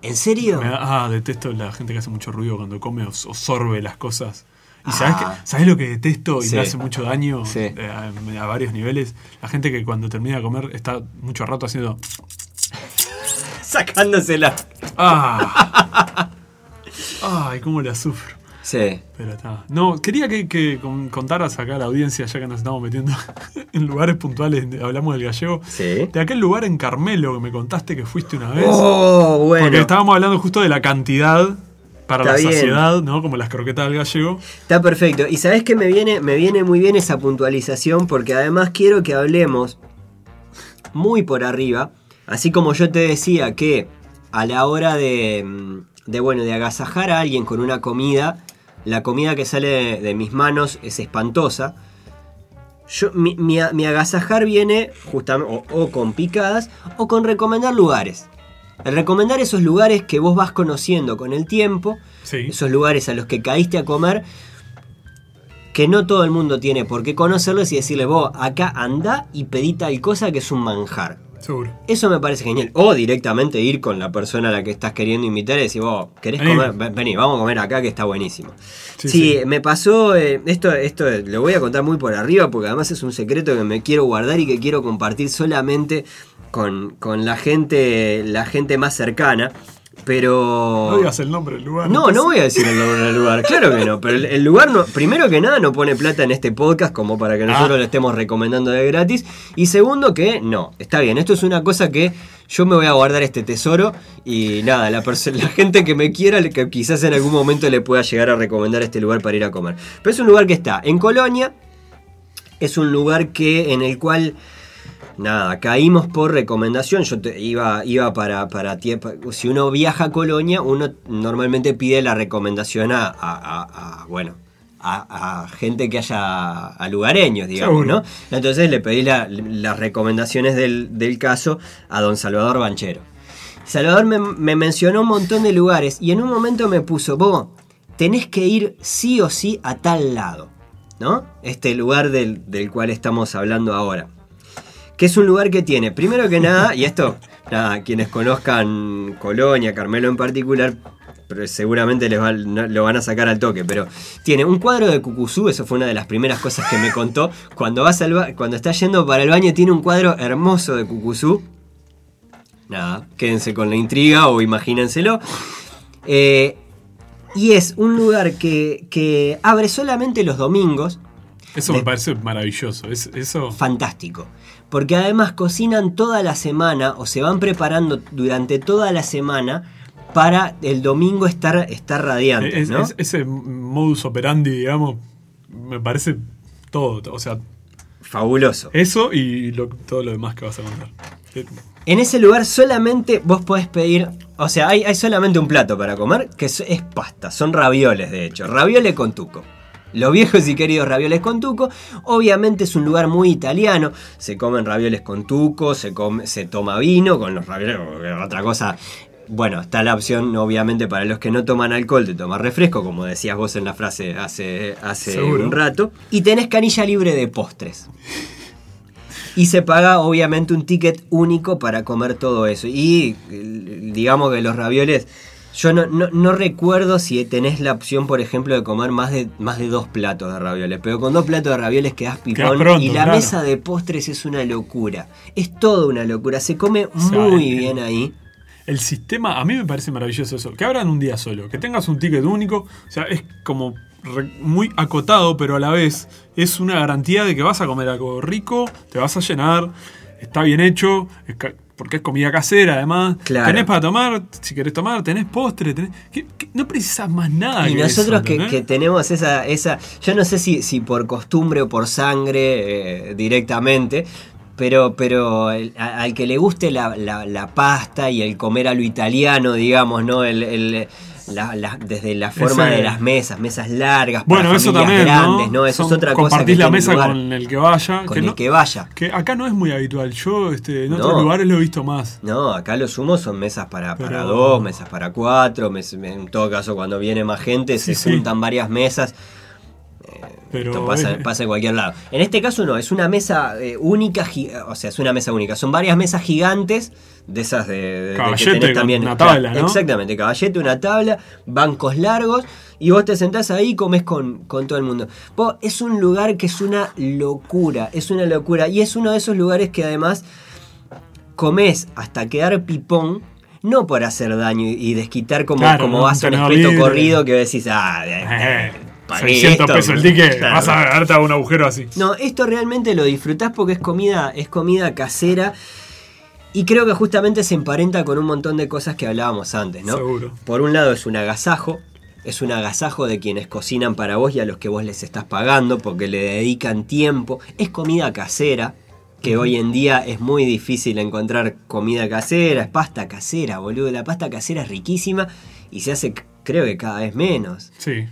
¿En serio? Da- ah, detesto la gente que hace mucho ruido cuando come o, o sorbe las cosas. ¿Y sabes, Ah. sabes lo que detesto y Sí. me hace mucho daño eh, a, a varios niveles? La gente que cuando termina de comer está mucho rato haciendo. Sacándosela. ¡Ah! ¡Ay, cómo la sufro! Sí. Pero está. No, quería que, que con- contaras acá a la audiencia, ya que nos estamos metiendo en lugares puntuales, hablamos del gallego. Sí. De aquel lugar en Carmelo que me contaste que fuiste una vez. Oh, bueno. Porque estábamos hablando justo de la cantidad para Está la bien. saciedad, ¿no? Como las croquetas del gallego. Está perfecto. Y sabes que me viene, me viene muy bien esa puntualización porque además quiero que hablemos muy por arriba. Así como yo te decía que a la hora de, mm, de, bueno, de agasajar a alguien con una comida, la comida que sale de, de mis manos es espantosa. Yo, mi, mi- mi agasajar viene justamente o, o con picadas o con recomendar lugares. El recomendar esos lugares que vos vas conociendo con el tiempo Sí. esos lugares a los que caíste a comer, que no todo el mundo tiene por qué conocerlos y decirle, vos, acá anda y pedí tal cosa que es un manjar. Seguro. Eso me parece genial. O directamente ir con la persona a la que estás queriendo invitar y decir, vos, ¿querés Vení. comer? Ven- Vení, vamos a comer acá que está buenísimo. Sí, Sí, sí. me pasó, eh, esto, esto lo voy a contar muy por arriba porque además es un secreto que me quiero guardar y que quiero compartir solamente con, con la, gente, la gente más cercana. Pero. No digas el nombre del lugar. No, no voy a decir el nombre del lugar, claro que no. Pero el, el lugar, no, primero que nada, no pone plata en este podcast como para que nosotros Ah. lo estemos recomendando de gratis. Y segundo, que no, está bien. Esto es una cosa que yo me voy a guardar este tesoro. Y nada, la, la gente que me quiera, que quizás en algún momento le pueda llegar a recomendar este lugar para ir a comer. Pero es un lugar que está en Colonia. Es un lugar que en el cual Nada, caímos por recomendación. Yo te- iba, iba para, para tiempo. Si uno viaja a Colonia, uno normalmente pide la recomendación a, a- a- a, bueno, a, gente que haya, a lugareños, digamos. ¿no? Entonces le pedí la- las recomendaciones del, del caso a don Salvador Banchero. Salvador me, me mencionó un montón de lugares y en un momento me puso, vos, tenés que ir sí o sí a tal lado, ¿no? Este lugar del, del cual estamos hablando ahora que es un lugar que tiene, primero que nada, y esto, nada, quienes conozcan Colonia, Carmelo en particular, pero seguramente les va- no- lo van a sacar al toque, pero tiene un cuadro de Cucuzú, eso fue una de las primeras cosas que me contó, cuando, vas al cuando está yendo para el baño tiene un cuadro hermoso de Cucuzú, nada, quédense con la intriga o imagínenselo, Eh, y es un lugar que, que abre solamente los domingos, Eso me parece maravilloso. Es, eso. fantástico. Porque además cocinan toda la semana o se van preparando durante toda la semana para el domingo estar, estar radiante. es- ¿no? es- ese modus operandi, digamos, me parece todo. O sea, Fabuloso. eso y lo- todo lo demás que vas a contar. En ese lugar solamente vos podés pedir, o sea, hay, hay solamente un plato para comer, que es, es pasta, son ravioles de hecho, ravioles con tuco. Los viejos y queridos ravioles con tuco, obviamente es un lugar muy italiano, se comen ravioles con tuco, se, come, se toma vino con los ravioles, otra cosa. Bueno, está la opción, obviamente, para los que no toman alcohol, de tomar refresco, como decías vos en la frase hace, hace Seguro. un rato. Y tenés canilla libre de postres. Y se paga obviamente un ticket único para comer todo eso. Y digamos que los ravioles, yo no, no- no recuerdo si tenés la opción, por ejemplo, de comer más de, más de dos platos de ravioles. Pero con dos platos de ravioles quedás pipón. pronto, y la claro. mesa de postres es una locura. Es toda una locura. Se come sea, muy el- bien ahí. El sistema, a mí me parece maravilloso eso. Que abran un día solo, que tengas un ticket único. O sea, es como re- muy acotado, pero a la vez es una garantía de que vas a comer algo rico, te vas a llenar, está bien hecho, es porque es comida casera además. Claro. Tenés para tomar, si querés tomar, tenés postre, tenés, no precisas más nada. Y que nosotros eso, que, tenemos esa, esa, yo no sé si, si por costumbre o por sangre eh, directamente, pero, pero el- a- al que le guste la, la- la pasta y el comer a lo italiano, digamos, ¿no? El, el- la- la- desde la forma Ese- de las mesas, mesas largas, Bueno, para eso también, grandes, ¿no? ¿no? Eso es otra cosa. Compartís la mesa lugar, con el que vaya. con que, el no- que vaya. que acá no es muy habitual. Yo este, en No. otros lugares lo he visto más. No, acá lo sumo son mesas para, para dos, mesas para cuatro, mes- en todo caso cuando viene más gente se sí. juntan varias mesas. Pero Esto pasa, pasa en cualquier lado. En este caso no, es una mesa eh, única, o sea, es una mesa única. Son varias mesas gigantes, de esas de, de- de que Caballete tenés con una claro, tabla, ¿no? Exactamente, caballete, una tabla, bancos largos, y vos te sentás ahí y comes con, con todo el mundo. Vos, es un lugar que es una locura, es una locura. Y es uno de esos lugares que además comes hasta quedar pipón. No por hacer daño y- desquitar como, Claro, como vas a un libre. corrido que decís, ah, eh, pagué 600 esto. pesos el ticket, Claro. vas a darte un agujero así. No, esto realmente lo disfrutás porque es comida, es comida casera. Y creo que justamente se emparenta con un montón de cosas que hablábamos antes, ¿no? Seguro. Por un lado es un agasajo, es un agasajo de quienes cocinan para vos y a los que vos les estás pagando porque le dedican tiempo. Es comida casera, que hoy en día es muy difícil encontrar comida casera, es pasta casera, boludo. La pasta casera es riquísima y se hace, creo que cada vez menos. Sí.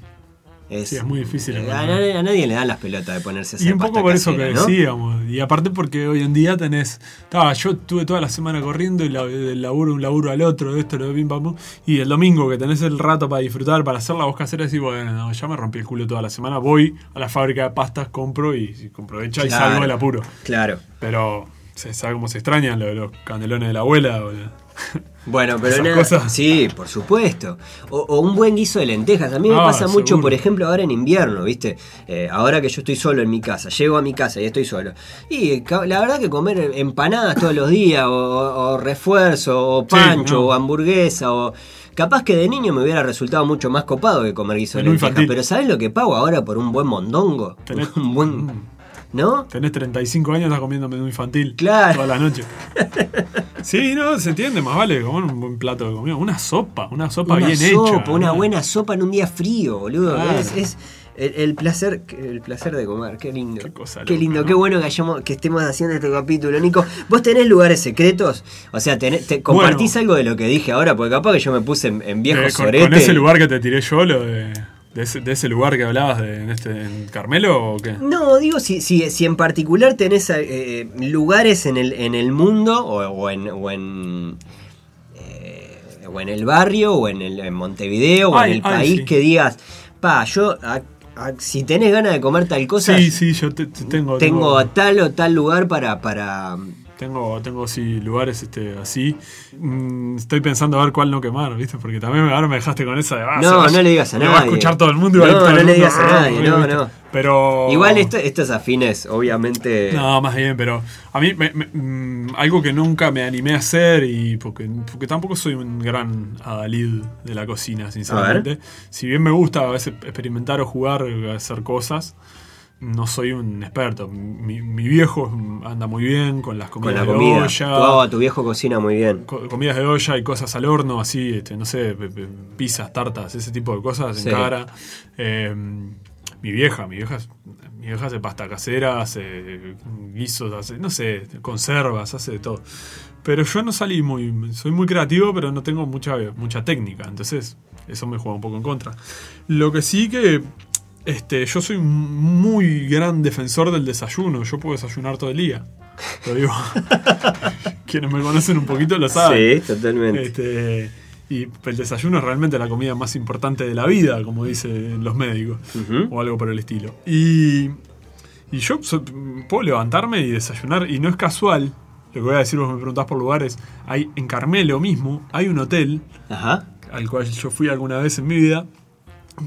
Sí, es muy difícil A, nadie- a nadie le dan las pelotas de ponerse a hacer Y un poco por eso que decíamos. Y aparte porque hoy en día tenés. ta, yo estuve toda la semana corriendo y la, del laburo un laburo al otro, de esto, lo de pim pam pum. Y el domingo que tenés el rato para disfrutar, para hacer la voz casera, decís, bueno, no, ya me rompí el culo toda la semana. Voy a la fábrica de pastas, compro y, compro hecha y salgo del apuro. Claro. Pero se sabe cómo se extrañan lo de los canelones de la abuela. boludo. Bueno, pero nada- cosas. Sí, por supuesto. O, o un buen guiso de lentejas. A mí me Ah, pasa mucho, seguro. por ejemplo, ahora en invierno, ¿viste? Eh, ahora que yo estoy solo en mi casa, llego a mi casa y estoy solo. Y la verdad que comer empanadas todos los días, o, o- refuerzo, o Sí, pancho, no. o hamburguesa, o Capaz que de niño me hubiera resultado mucho más copado que comer guiso de lentejas. Pero ¿sabes lo que pago ahora por un buen mondongo? Tenés- Un buen. Mm. ¿No? Tenés 35 años, estás comiendo menú infantil Claro. toda la noche. Sí, no, se entiende, más vale comer un buen plato de comida. Una sopa, una sopa una bien sopa, hecha. una ¿no? buena sopa en un día frío, boludo. Claro. Es, es el, el placer, el placer de comer, qué lindo. Qué cosa Qué loca, lindo, ¿no? qué bueno que hayamos, que estemos haciendo este capítulo, Nico. ¿Vos tenés lugares secretos? O sea, tenés- te, compartís algo de lo que dije ahora, porque capaz que yo me puse en, en viejo Eh, con, sorete. con ese lugar que te tiré yo, lo de, de, ese, de ese lugar que hablabas de, en, este, en Carmelo o qué? No, digo, si, si, si en particular tenés eh, lugares en el, en el mundo o, o en, o, en, eh, o en el barrio o en, el, en Montevideo o en el ay, país sí. que digas, pa, yo, a- a- si tenés ganas de comer tal cosa, Sí, sí, yo te- te tengo. tengo a tal o tal lugar para... para Tengo, tengo sí, lugares este, así. Mm, estoy pensando a ver cuál no quemar, ¿viste? Porque también ahora me dejaste con esa de. ah, No, no le digas a me va a nadie. escuchar todo el mundo y va a No, el no le mundo, digas a nadie, no, ¿viste? no. Pero. Igual esto, estos afines, obviamente... No, más bien, pero a mí me- me- mm, algo que nunca me animé a hacer y porque, porque tampoco soy un gran adalid de la cocina, sinceramente. Si bien me gusta a veces experimentar o jugar, hacer cosas, no soy un experto. Mi, mi viejo anda muy bien con las Con comidas la de comida. olla. Tu, tu viejo cocina muy bien. co- comidas de olla y cosas al horno, así, este, no sé, pizzas, tartas, ese tipo de cosas Sí. en cara. Eh, mi vieja, mi vieja, mi vieja hace pasta casera, hace guisos, hace, no sé, conservas, hace de todo. Pero yo no salí muy, soy muy creativo, pero no tengo mucha, mucha técnica, entonces eso me juega un poco en contra. Lo que sí que este, yo soy un muy gran defensor del desayuno, yo puedo desayunar todo el día. Lo digo. Quienes me conocen un poquito lo saben. Sí, totalmente. Este, y el desayuno es realmente la comida más importante de la vida, como dicen los médicos, o algo por el estilo. Y, y yo so- puedo levantarme y desayunar, y no es casual. Lo que voy a decir, vos me preguntás por lugares. Hay en Carmelo mismo, hay un hotel Ajá. al cual yo fui alguna vez en mi vida,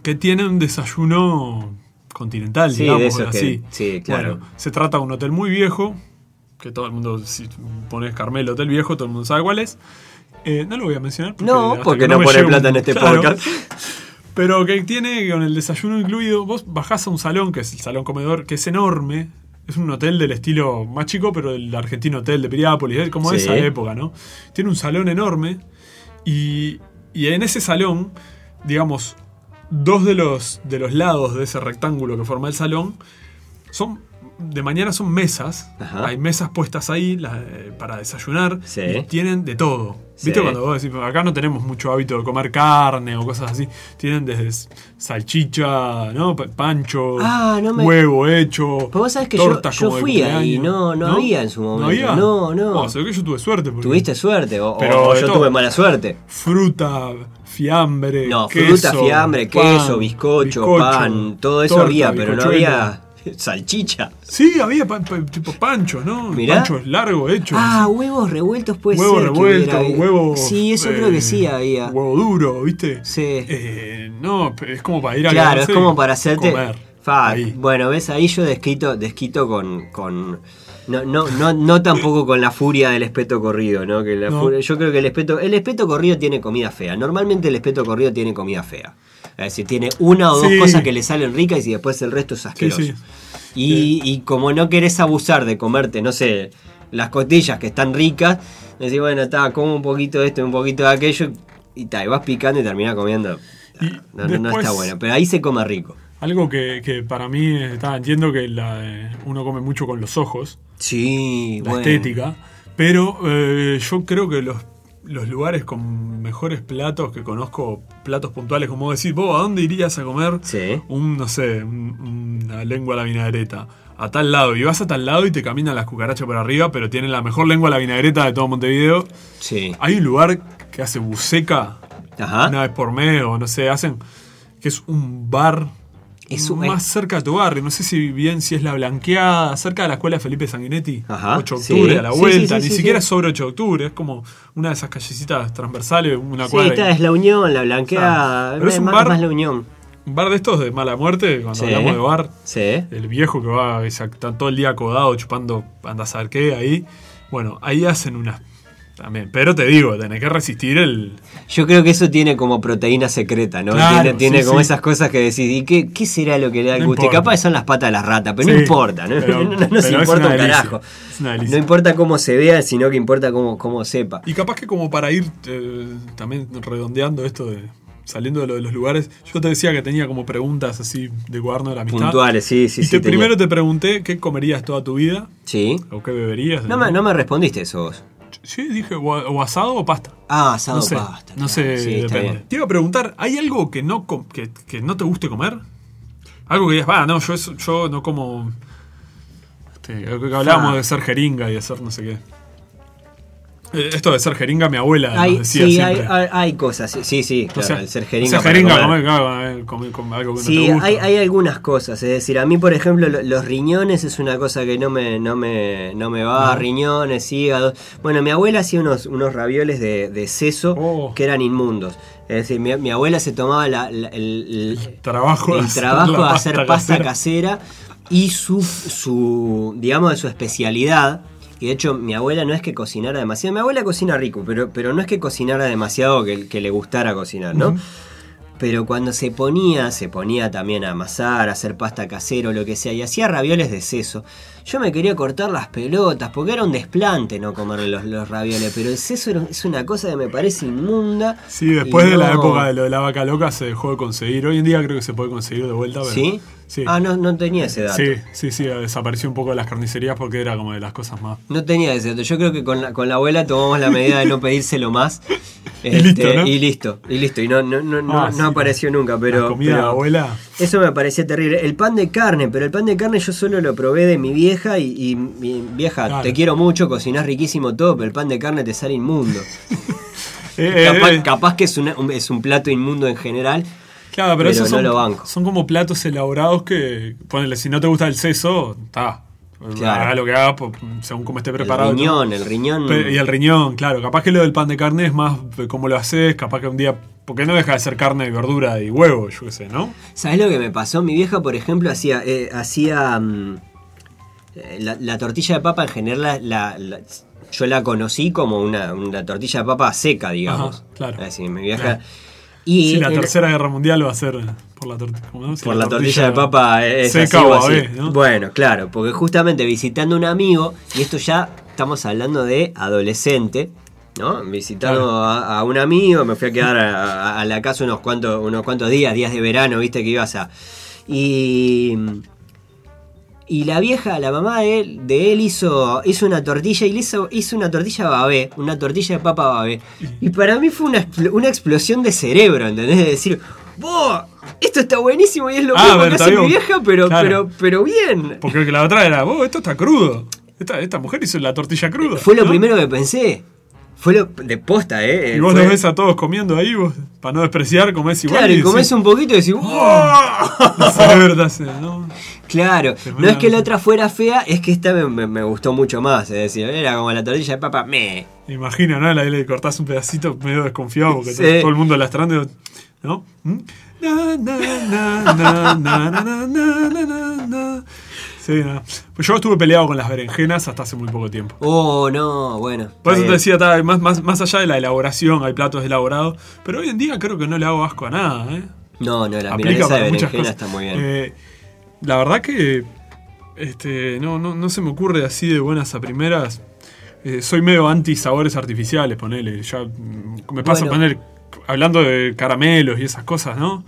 que tiene un desayuno continental, Sí, digamos, de esos que- así. sí, claro. Bueno, se trata de un hotel muy viejo, que todo el mundo, si pones Carmelo Hotel Viejo, todo el mundo sabe cuál es. Eh, no lo voy a mencionar. No, porque que no me pone un- plata en este Claro. podcast. Pero que tiene con el desayuno incluido, vos bajás a un salón, que es el salón comedor, que es enorme. Es un hotel del estilo más chico, pero el argentino hotel de Piriápolis, como de esa época, ¿no? Tiene un salón enorme y, y en ese salón, digamos, dos de los, de los lados de ese rectángulo que forma el salón son de mañana son mesas, Ajá. hay mesas puestas ahí la- eh, para desayunar Sí. y tienen de todo. ¿Viste Sí. cuando vos decís, acá no tenemos mucho hábito de comer carne o cosas así? Tienen desde salchicha, ¿no? Pa- Pancho, Ah, no me- huevo hecho. Pero vos sabés que yo- yo fui ahí, no- no había en su momento. había? No, no. Oh, ve que yo tuve suerte. porque ¿Tuviste suerte? O, Pero o yo todo. tuve mala suerte. Fruta, fiambre, No, queso, fruta, fiambre, pan, queso, bizcocho, bizcocho, pan, todo eso había, pero no había salchicha. Sí, había tipo pancho, ¿no? Mirá. Panchos largos hechos. Ah, huevos revueltos puede huevo ser. revuelto, hubiera- huevo. Sí, eso eh, creo que sí había. Huevo duro, ¿viste? Sí. Eh, no, es como para ir a Claro, es como para hacerte. Comer. Fa, Ahí. bueno, ves, ahí yo desquito, desquito con. con no, no, no, no tampoco con la furia del espeto corrido, ¿no? Que la No. furia- yo creo que el espeto. El espeto corrido tiene comida fea. Normalmente el espeto corrido tiene comida fea. Es decir, tiene una o dos Sí. cosas que le salen ricas y después el resto es asqueroso. sí. Y, y como no querés abusar de comerte, no sé, las costillas que están ricas, decís, bueno, está, como un poquito de esto y un poquito de aquello, y, ta, y vas picando y terminás comiendo. Y No, está bueno, pero ahí se come rico. Algo que, que para mí está, entiendo que la, eh, uno come mucho con los ojos, Sí, la bueno. estética, pero eh, yo creo que los, los lugares con mejores platos que conozco, platos puntuales, como decir, vos, ¿a dónde irías a comer Sí. un, no sé, un- una lengua a la vinagreta? A tal lado, y vas a tal lado y te caminan las cucarachas por arriba, pero tienen la mejor lengua a la vinagreta de todo Montevideo. Sí. Hay un lugar que hace buceca Ajá. una vez por mes, o no sé, hacen que es un bar Es un- más cerca de tu barrio. No sé si bien si es la blanqueada, cerca de la escuela Felipe Sanguinetti. Ajá, 8 de octubre, sí. a la Sí, vuelta. sí, sí, Ni sí, siquiera sí. es sobre 8 de octubre, es como una de esas callecitas transversales, una Sí, cuadra. esta es la unión, la blanqueada. Ah, pero es un más, bar- más la unión. Un bar de estos de mala muerte, cuando Sí. hablamos de bar. Sí. El viejo que va está todo el día acodado chupando anda a saber qué ahí. Bueno, ahí hacen unas También. Pero te digo, tenés que resistir el. Yo creo que eso tiene como proteína secreta, ¿no? Claro, tiene tiene sí, como sí. esas cosas que decís, ¿y qué, qué será lo que le da el No gusto? Capaz son las patas de las ratas, pero no Sí, importa, ¿no? pero- no nos importa un carajo. No importa cómo se vea, sino que importa cómo, cómo sepa. Y capaz que como para ir eh, también redondeando esto de. Saliendo de lo de los lugares, yo te decía que tenía como preguntas así de cuaderno de la amistad. Puntuales, sí, sí, y sí. te- tenía. primero te pregunté qué comerías toda tu vida Sí. o qué beberías. No me, no me respondiste eso vos. Sí, dije o, o asado o pasta. Ah, asado No sé, pasta. no claro. sé, Sí, depende. Te iba a preguntar, ¿hay algo que no, que, que no te guste comer? Algo que digas, va, no, yo, eso- yo no como... Este, algo que hablábamos Ah. de ser jeringa y ser no sé qué. Eh, Esto de ser jeringa, mi abuela Hay, decía sí, hay, siempre. hay- hay cosas. Sí, sí, sí, O claro, sea, el ser o jeringa. sea, para jeringa, comer. comer, claro, comer- comer algo que no Sí, te gusta. hay, hay algunas cosas, es decir, a mí por ejemplo lo- los riñones es una cosa que no me, no me, no me va, No. riñones, hígado. Bueno, mi abuela hacía unos, unos ravioles de, de seso Oh. que eran inmundos. Es decir, mi, mi abuela se tomaba la- la- el, el- trabajo de el hacer trabajo de hacer pasta pasta casera. casera y su, su, digamos, de su especialidad. Y de hecho, mi abuela no es que cocinara demasiado. Mi abuela cocina rico, pero, pero no es que cocinara demasiado que, que le gustara cocinar, ¿no? Pero cuando se ponía, se ponía también a amasar, a hacer pasta casero, lo que sea, y hacía ravioles de seso. Yo me quería cortar las pelotas, porque era un desplante no comer los, los ravioles, pero el seso es una cosa que me parece inmunda. Sí, después de la época de lo de la vaca loca se dejó de conseguir. Hoy en día creo que se puede conseguir de vuelta. Pero, ¿Sí? Sí. Ah, no, no tenía ese dato. Sí, sí, sí, desapareció un poco de las carnicerías porque era como de las cosas más. No tenía ese dato. Yo creo que con la, con la abuela tomamos la medida de no pedírselo más. Y listo, ¿no? Y listo, y listo. Y no, no, no, no- Ah, no sí, apareció nunca, pero. la comida pero abuela. Eso me parecía terrible. El pan de carne, pero el pan de carne yo solo lo probé de mi vieja y, vieja, Claro. te quiero mucho, cocinás riquísimo todo, pero el pan de carne te sale inmundo. Eh, capaz, eh, capaz que es, una- un, es un plato inmundo en general. claro, pero, pero esos no son, lo banco. son como platos elaborados que, ponele, si no te gusta el seso, está. Claro. Haga lo que hagas, po- según cómo esté preparado. el riñón, el riñón. Y el riñón, claro. Capaz que lo del pan de carne es más cómo lo haces, capaz que un día. Porque no deja de ser carne y verdura y huevo, yo qué sé, ¿no? ¿Sabes lo que me pasó? Mi vieja, por ejemplo, hacía, eh, hacía mm, eh, la, la tortilla de papa en general, la, yo la conocí como una, una tortilla de papa seca, digamos. Ajá, claro. Decir, mi vieja. Claro. Y Sí, la en- tercera guerra mundial va a ser por la, torti- ¿cómo no? Sí, por la tortilla de papa es seca así o así. ¿no? Bueno, claro, porque justamente visitando un amigo, y esto ya estamos hablando de adolescente, ¿no? Visitando Claro. a, a un amigo, me fui a quedar a, a- a la casa unos cuantos, unos cuantos días, días de verano, viste que ibas a. Y. Y la vieja, la mamá de él, de él hizo, hizo una tortilla y le hizo, hizo una tortilla babé, una tortilla de papa babé. Y para mí fue una, una explosión de cerebro, ¿entendés? De decir, ¡Vos! Esto está buenísimo y es lo Ah, mismo a ver, que hace mi vieja, pero, Claro. pero, pero bien. Porque la otra era, oh, esto está crudo. Esta, esta mujer hizo la tortilla cruda. Fue lo primero que pensé. Fue lo de posta, ¿eh? Y vos Fue- los ves a todos comiendo ahí, vos, para no despreciar, comés igual. Claro, y decís, comés un poquito y decís, ¡Oh! Hace, ¿no? Claro, no es que la otra fuera fea, es que esta me, me- me gustó mucho más. Es decir, era como la tortilla de papa, me. Imagina, ¿no? Ahí le cortás un pedacito medio desconfiado porque Sí. todo- el mundo la estrando, ¿no? ¿Mm? Na, na, na, na, na, na, na, na, na, na. Sí, no. Pues yo estuve peleado con las berenjenas hasta hace muy poco tiempo. Oh, no, bueno. Por eso te bien. decía, más, más, más allá de la elaboración, hay platos elaborados, pero hoy en día creo que no le hago asco a nada, ¿eh? No, no, la Aplica de muchas cosas. está muy bien. Eh, la verdad que este, no, no, no se me ocurre así de buenas a primeras. Eh, soy medio anti sabores artificiales, ponele. Ya mm, me pasa Bueno. poner, hablando de caramelos y esas cosas, ¿no?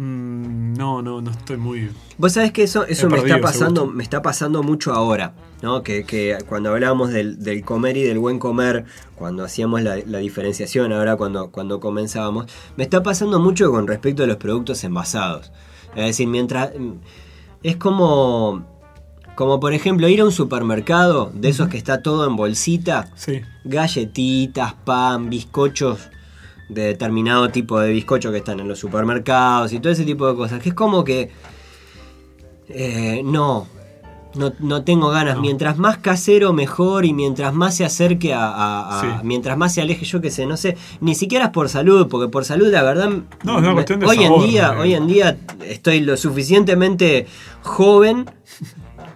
Mm, no, no, no estoy muy. Vos sabés que eso, eso me perdido está pasando, me está pasando mucho ahora, ¿no? Que, que cuando hablábamos del, del comer y del buen comer, cuando hacíamos la, la diferenciación, ahora cuando, cuando comenzábamos, me está pasando mucho con respecto a los productos envasados. Es decir, mientras. Es como. Como por ejemplo ir a un supermercado, de esos que está todo en bolsita, Sí. galletitas, pan, bizcochos de determinado tipo de bizcocho que están en los supermercados y todo ese tipo de cosas. Que es como que. eh, no. No, no tengo ganas. No. Mientras más casero, mejor. Y mientras más se acerque a. a- a- Sí. Mientras más se aleje, yo que sé, no sé. Ni siquiera es por salud, porque por salud, la verdad. No, es una cuestión de hoy sabor, en día, ¿no? hoy en día estoy lo suficientemente joven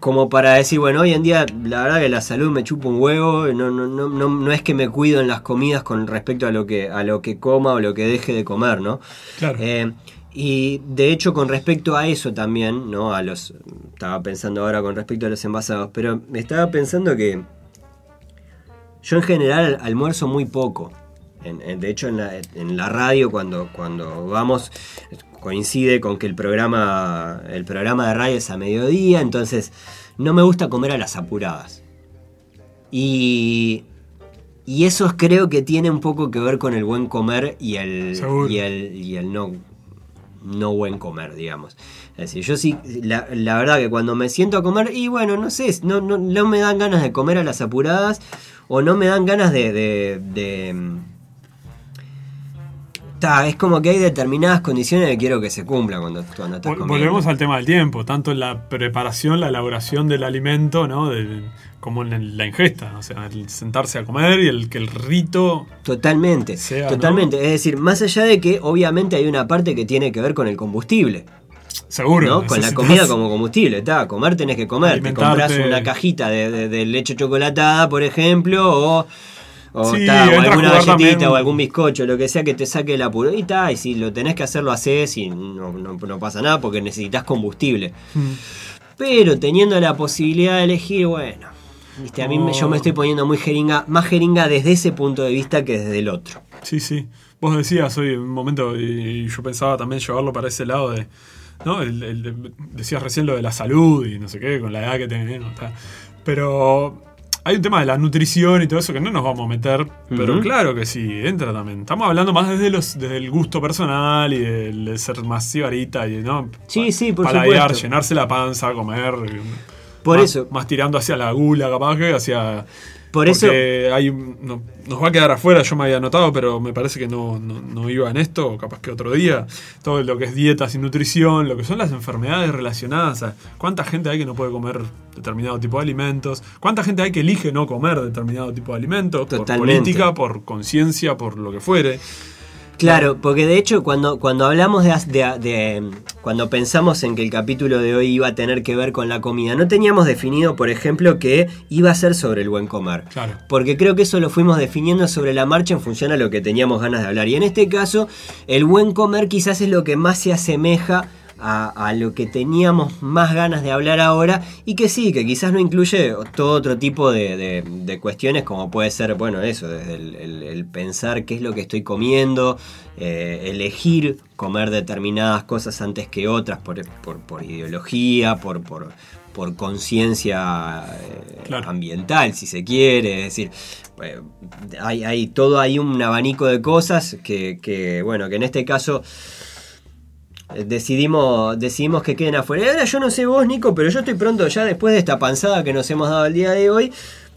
como para decir, bueno, hoy en día la verdad que la salud me chupa un huevo, no, no, no, no, no es que me cuido en las comidas con respecto a lo que, a lo que coma o lo que deje de comer, ¿no? Claro. Eh, y de hecho con respecto a eso también, ¿no? A los. Estaba pensando ahora con respecto a los envasados, pero me estaba pensando que yo en general almuerzo muy poco. En- en- de hecho, en la, en la radio, cuando, cuando vamos, coincide con que el programa, el programa de radio es a mediodía, entonces no me gusta comer a las apuradas. Y, y eso creo que tiene un poco que ver con el buen comer y el, y el, y el no, no buen comer, digamos. Es decir, yo sí, la, la verdad que cuando me siento a comer, y bueno, no sé, no, no, no me dan ganas de comer a las apuradas o no me dan ganas de... de, de, ta, es como que hay determinadas condiciones que quiero que se cumplan cuando, cuando estás Vol- comiendo. Volvemos al tema del tiempo, tanto en la preparación, la elaboración del alimento, ¿no? De- como en la ingesta, o sea, el sentarse a comer y el que el rito Totalmente, sea, totalmente. Es decir, más allá de que obviamente hay una parte que tiene que ver con el combustible, seguro. ¿no? Con la comida como combustible, está, comer tenés que comer. Te compras una cajita de, de- de leche chocolatada, por ejemplo, o, o, Sí, ta, o alguna galletita también. o algún bizcocho, lo que sea que te saque el apuro. Y ta, y si lo tenés que hacer, lo haces y no, no- no pasa nada porque necesitas combustible. Mm. Pero teniendo la posibilidad de elegir, bueno, viste, a mí me- yo me estoy poniendo muy jeringa, más jeringa desde ese punto de vista que desde el otro. Sí, sí. Vos decías hoy en un momento, y yo pensaba también llevarlo para ese lado de. ¿No? El- el- decías recién lo de la salud y no sé qué, con la edad que tenemos. ta. Pero hay un tema de la nutrición y todo eso que no nos vamos a meter. Pero claro que sí, entra también. Estamos hablando más desde los desde el gusto personal y del de ser más cibarita y no. Sí, sí, por paladear, supuesto. llenarse la panza, comer. Por más- eso. Más tirando hacia la gula, capaz que hacia. Por eso- hay, no- nos va a quedar afuera, yo me había notado, pero me parece que no, no, no iba en esto, capaz que otro día. Todo lo que es dietas y nutrición, lo que son las enfermedades relacionadas a cuánta gente hay que no puede comer determinado tipo de alimentos, cuánta gente hay que elige no comer determinado tipo de alimentos, por política, por conciencia, por lo que fuere. Claro, porque de hecho cuando, cuando hablamos de, de- de- Cuando pensamos en que el capítulo de hoy iba a tener que ver con la comida, no teníamos definido, por ejemplo, que iba a ser sobre el buen comer. Claro. Porque creo que eso lo fuimos definiendo sobre la marcha en función a lo que teníamos ganas de hablar. Y en este caso, el buen comer quizás es lo que más se asemeja a, a lo que teníamos más ganas de hablar ahora y que sí, que quizás no incluye todo otro tipo de, de- de cuestiones como puede ser, bueno, eso, desde el, el- el pensar qué es lo que estoy comiendo, eh, elegir comer determinadas cosas antes que otras por, por- por ideología, por... por por conciencia eh, Claro. ambiental, si se quiere, es decir, eh, hay, hay todo hay un abanico de cosas que, que, bueno, que en este caso decidimos, decidimos que queden afuera. Y ahora yo no sé vos, Nico, pero yo estoy pronto ya después de esta panzada que nos hemos dado el día de hoy.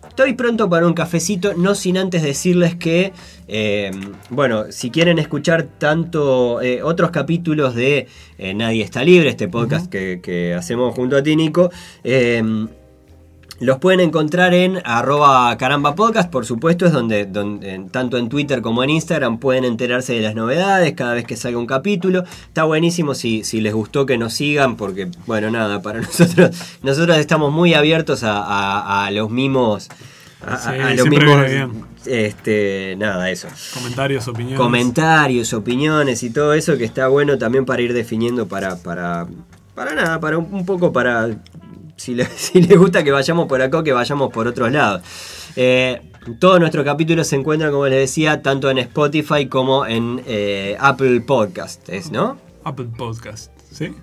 Estoy pronto para un cafecito, no sin antes decirles que, eh, bueno, si quieren escuchar tanto eh, otros capítulos de eh, Nadie está libre, este podcast que, que hacemos junto a ti, Nico, eh, los pueden encontrar en arroba caramba podcast, por supuesto, es donde, donde tanto en Twitter como en Instagram pueden enterarse de las novedades cada vez que salga un capítulo. Está buenísimo si, si les gustó que nos sigan, porque, bueno, nada, para nosotros, nosotros estamos muy abiertos a, a- a los mimos. A, Sí, a- a los mismos. Este, nada, eso. Comentarios, opiniones. Comentarios, opiniones y todo eso que está bueno también para ir definiendo para. para. para nada, para un poco para. Si, le- si les gusta que vayamos por acá o que vayamos por otros lados. Eh, todos nuestros capítulos se encuentran, como les decía, tanto en Spotify como en eh, Apple Podcasts, ¿no? Apple Podcast, ¿sí?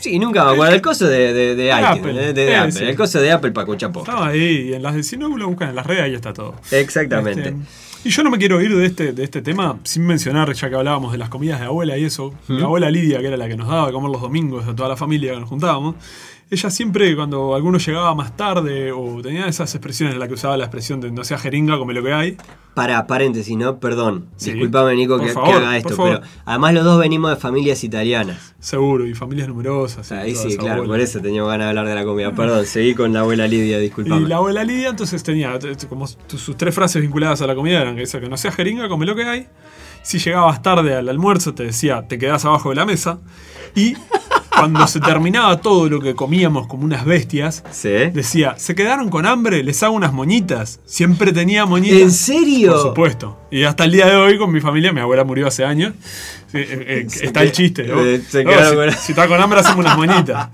Sí, nunca me acuerdo. El coso de, de, de iTunes, Apple. de, de Eh, Apple. sí. El coso de Apple para escuchar podcast. Estaba ahí, y en las, si no lo buscan en las redes, ahí está todo. Exactamente. Este, y yo no me quiero ir de este, de este tema sin mencionar, ya que hablábamos de las comidas de abuela y eso. Mi abuela Lidia, que era la que nos daba de comer los domingos a toda la familia que nos juntábamos, ella siempre, cuando alguno llegaba más tarde o tenía esas expresiones en las que usaba la expresión de no sea jeringa, come lo que hay. Para, paréntesis, ¿no? Perdón. Sí. Disculpame, Nico, que, que favor, haga esto. Pero además los dos venimos de familias italianas. Seguro, y familias numerosas. y Ahí sí, claro, por eso teníamos ganas de hablar de la comida. Perdón, seguí con la abuela Lidia, disculpame. Y la abuela Lidia entonces tenía como sus tres frases vinculadas a la comida eran que esa que no sea jeringa, come lo que hay. Si llegabas tarde al almuerzo te decía te quedás abajo de la mesa. Y cuando se terminaba todo lo que comíamos como unas bestias, ¿Sí? decía, ¿se quedaron con hambre? Les hago unas moñitas. Siempre tenía moñitas. ¿En serio? Por supuesto. Y hasta el día de hoy con mi familia, mi abuela murió hace años. sí, eh, eh, está el chiste. ¿no? se si, está con hambre, hacemos unas moñitas.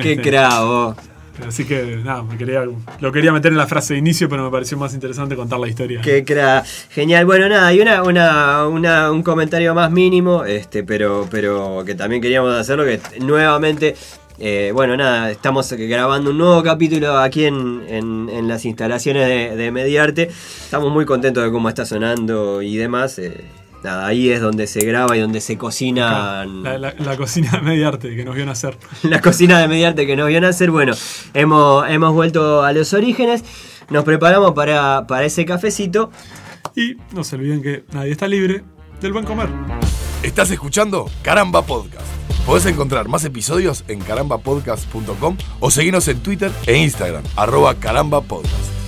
Qué Este, cra, vos. Así que nada, me quería, lo quería meter en la frase de inicio, pero me pareció más interesante contar la historia. Qué cra. Genial. Bueno, nada, y una, una, una- un comentario más mínimo, este, pero, pero que también queríamos hacerlo, que nuevamente, eh, bueno, nada, estamos grabando un nuevo capítulo aquí en, en- las instalaciones de, de Mediarte. Estamos muy contentos de cómo está sonando y demás. eh, nada, ahí es donde se graba y donde se cocinan. La, la- la cocina de Mediarte que nos vio nacer. la cocina de Mediarte que nos vio nacer. Bueno, hemos, hemos vuelto a los orígenes. Nos preparamos para, para ese cafecito. Y no se olviden que nadie está libre del buen comer. Estás escuchando Caramba Podcast. Podés encontrar más episodios en carambapodcast.com o seguirnos en Twitter e Instagram, arroba carambapodcast.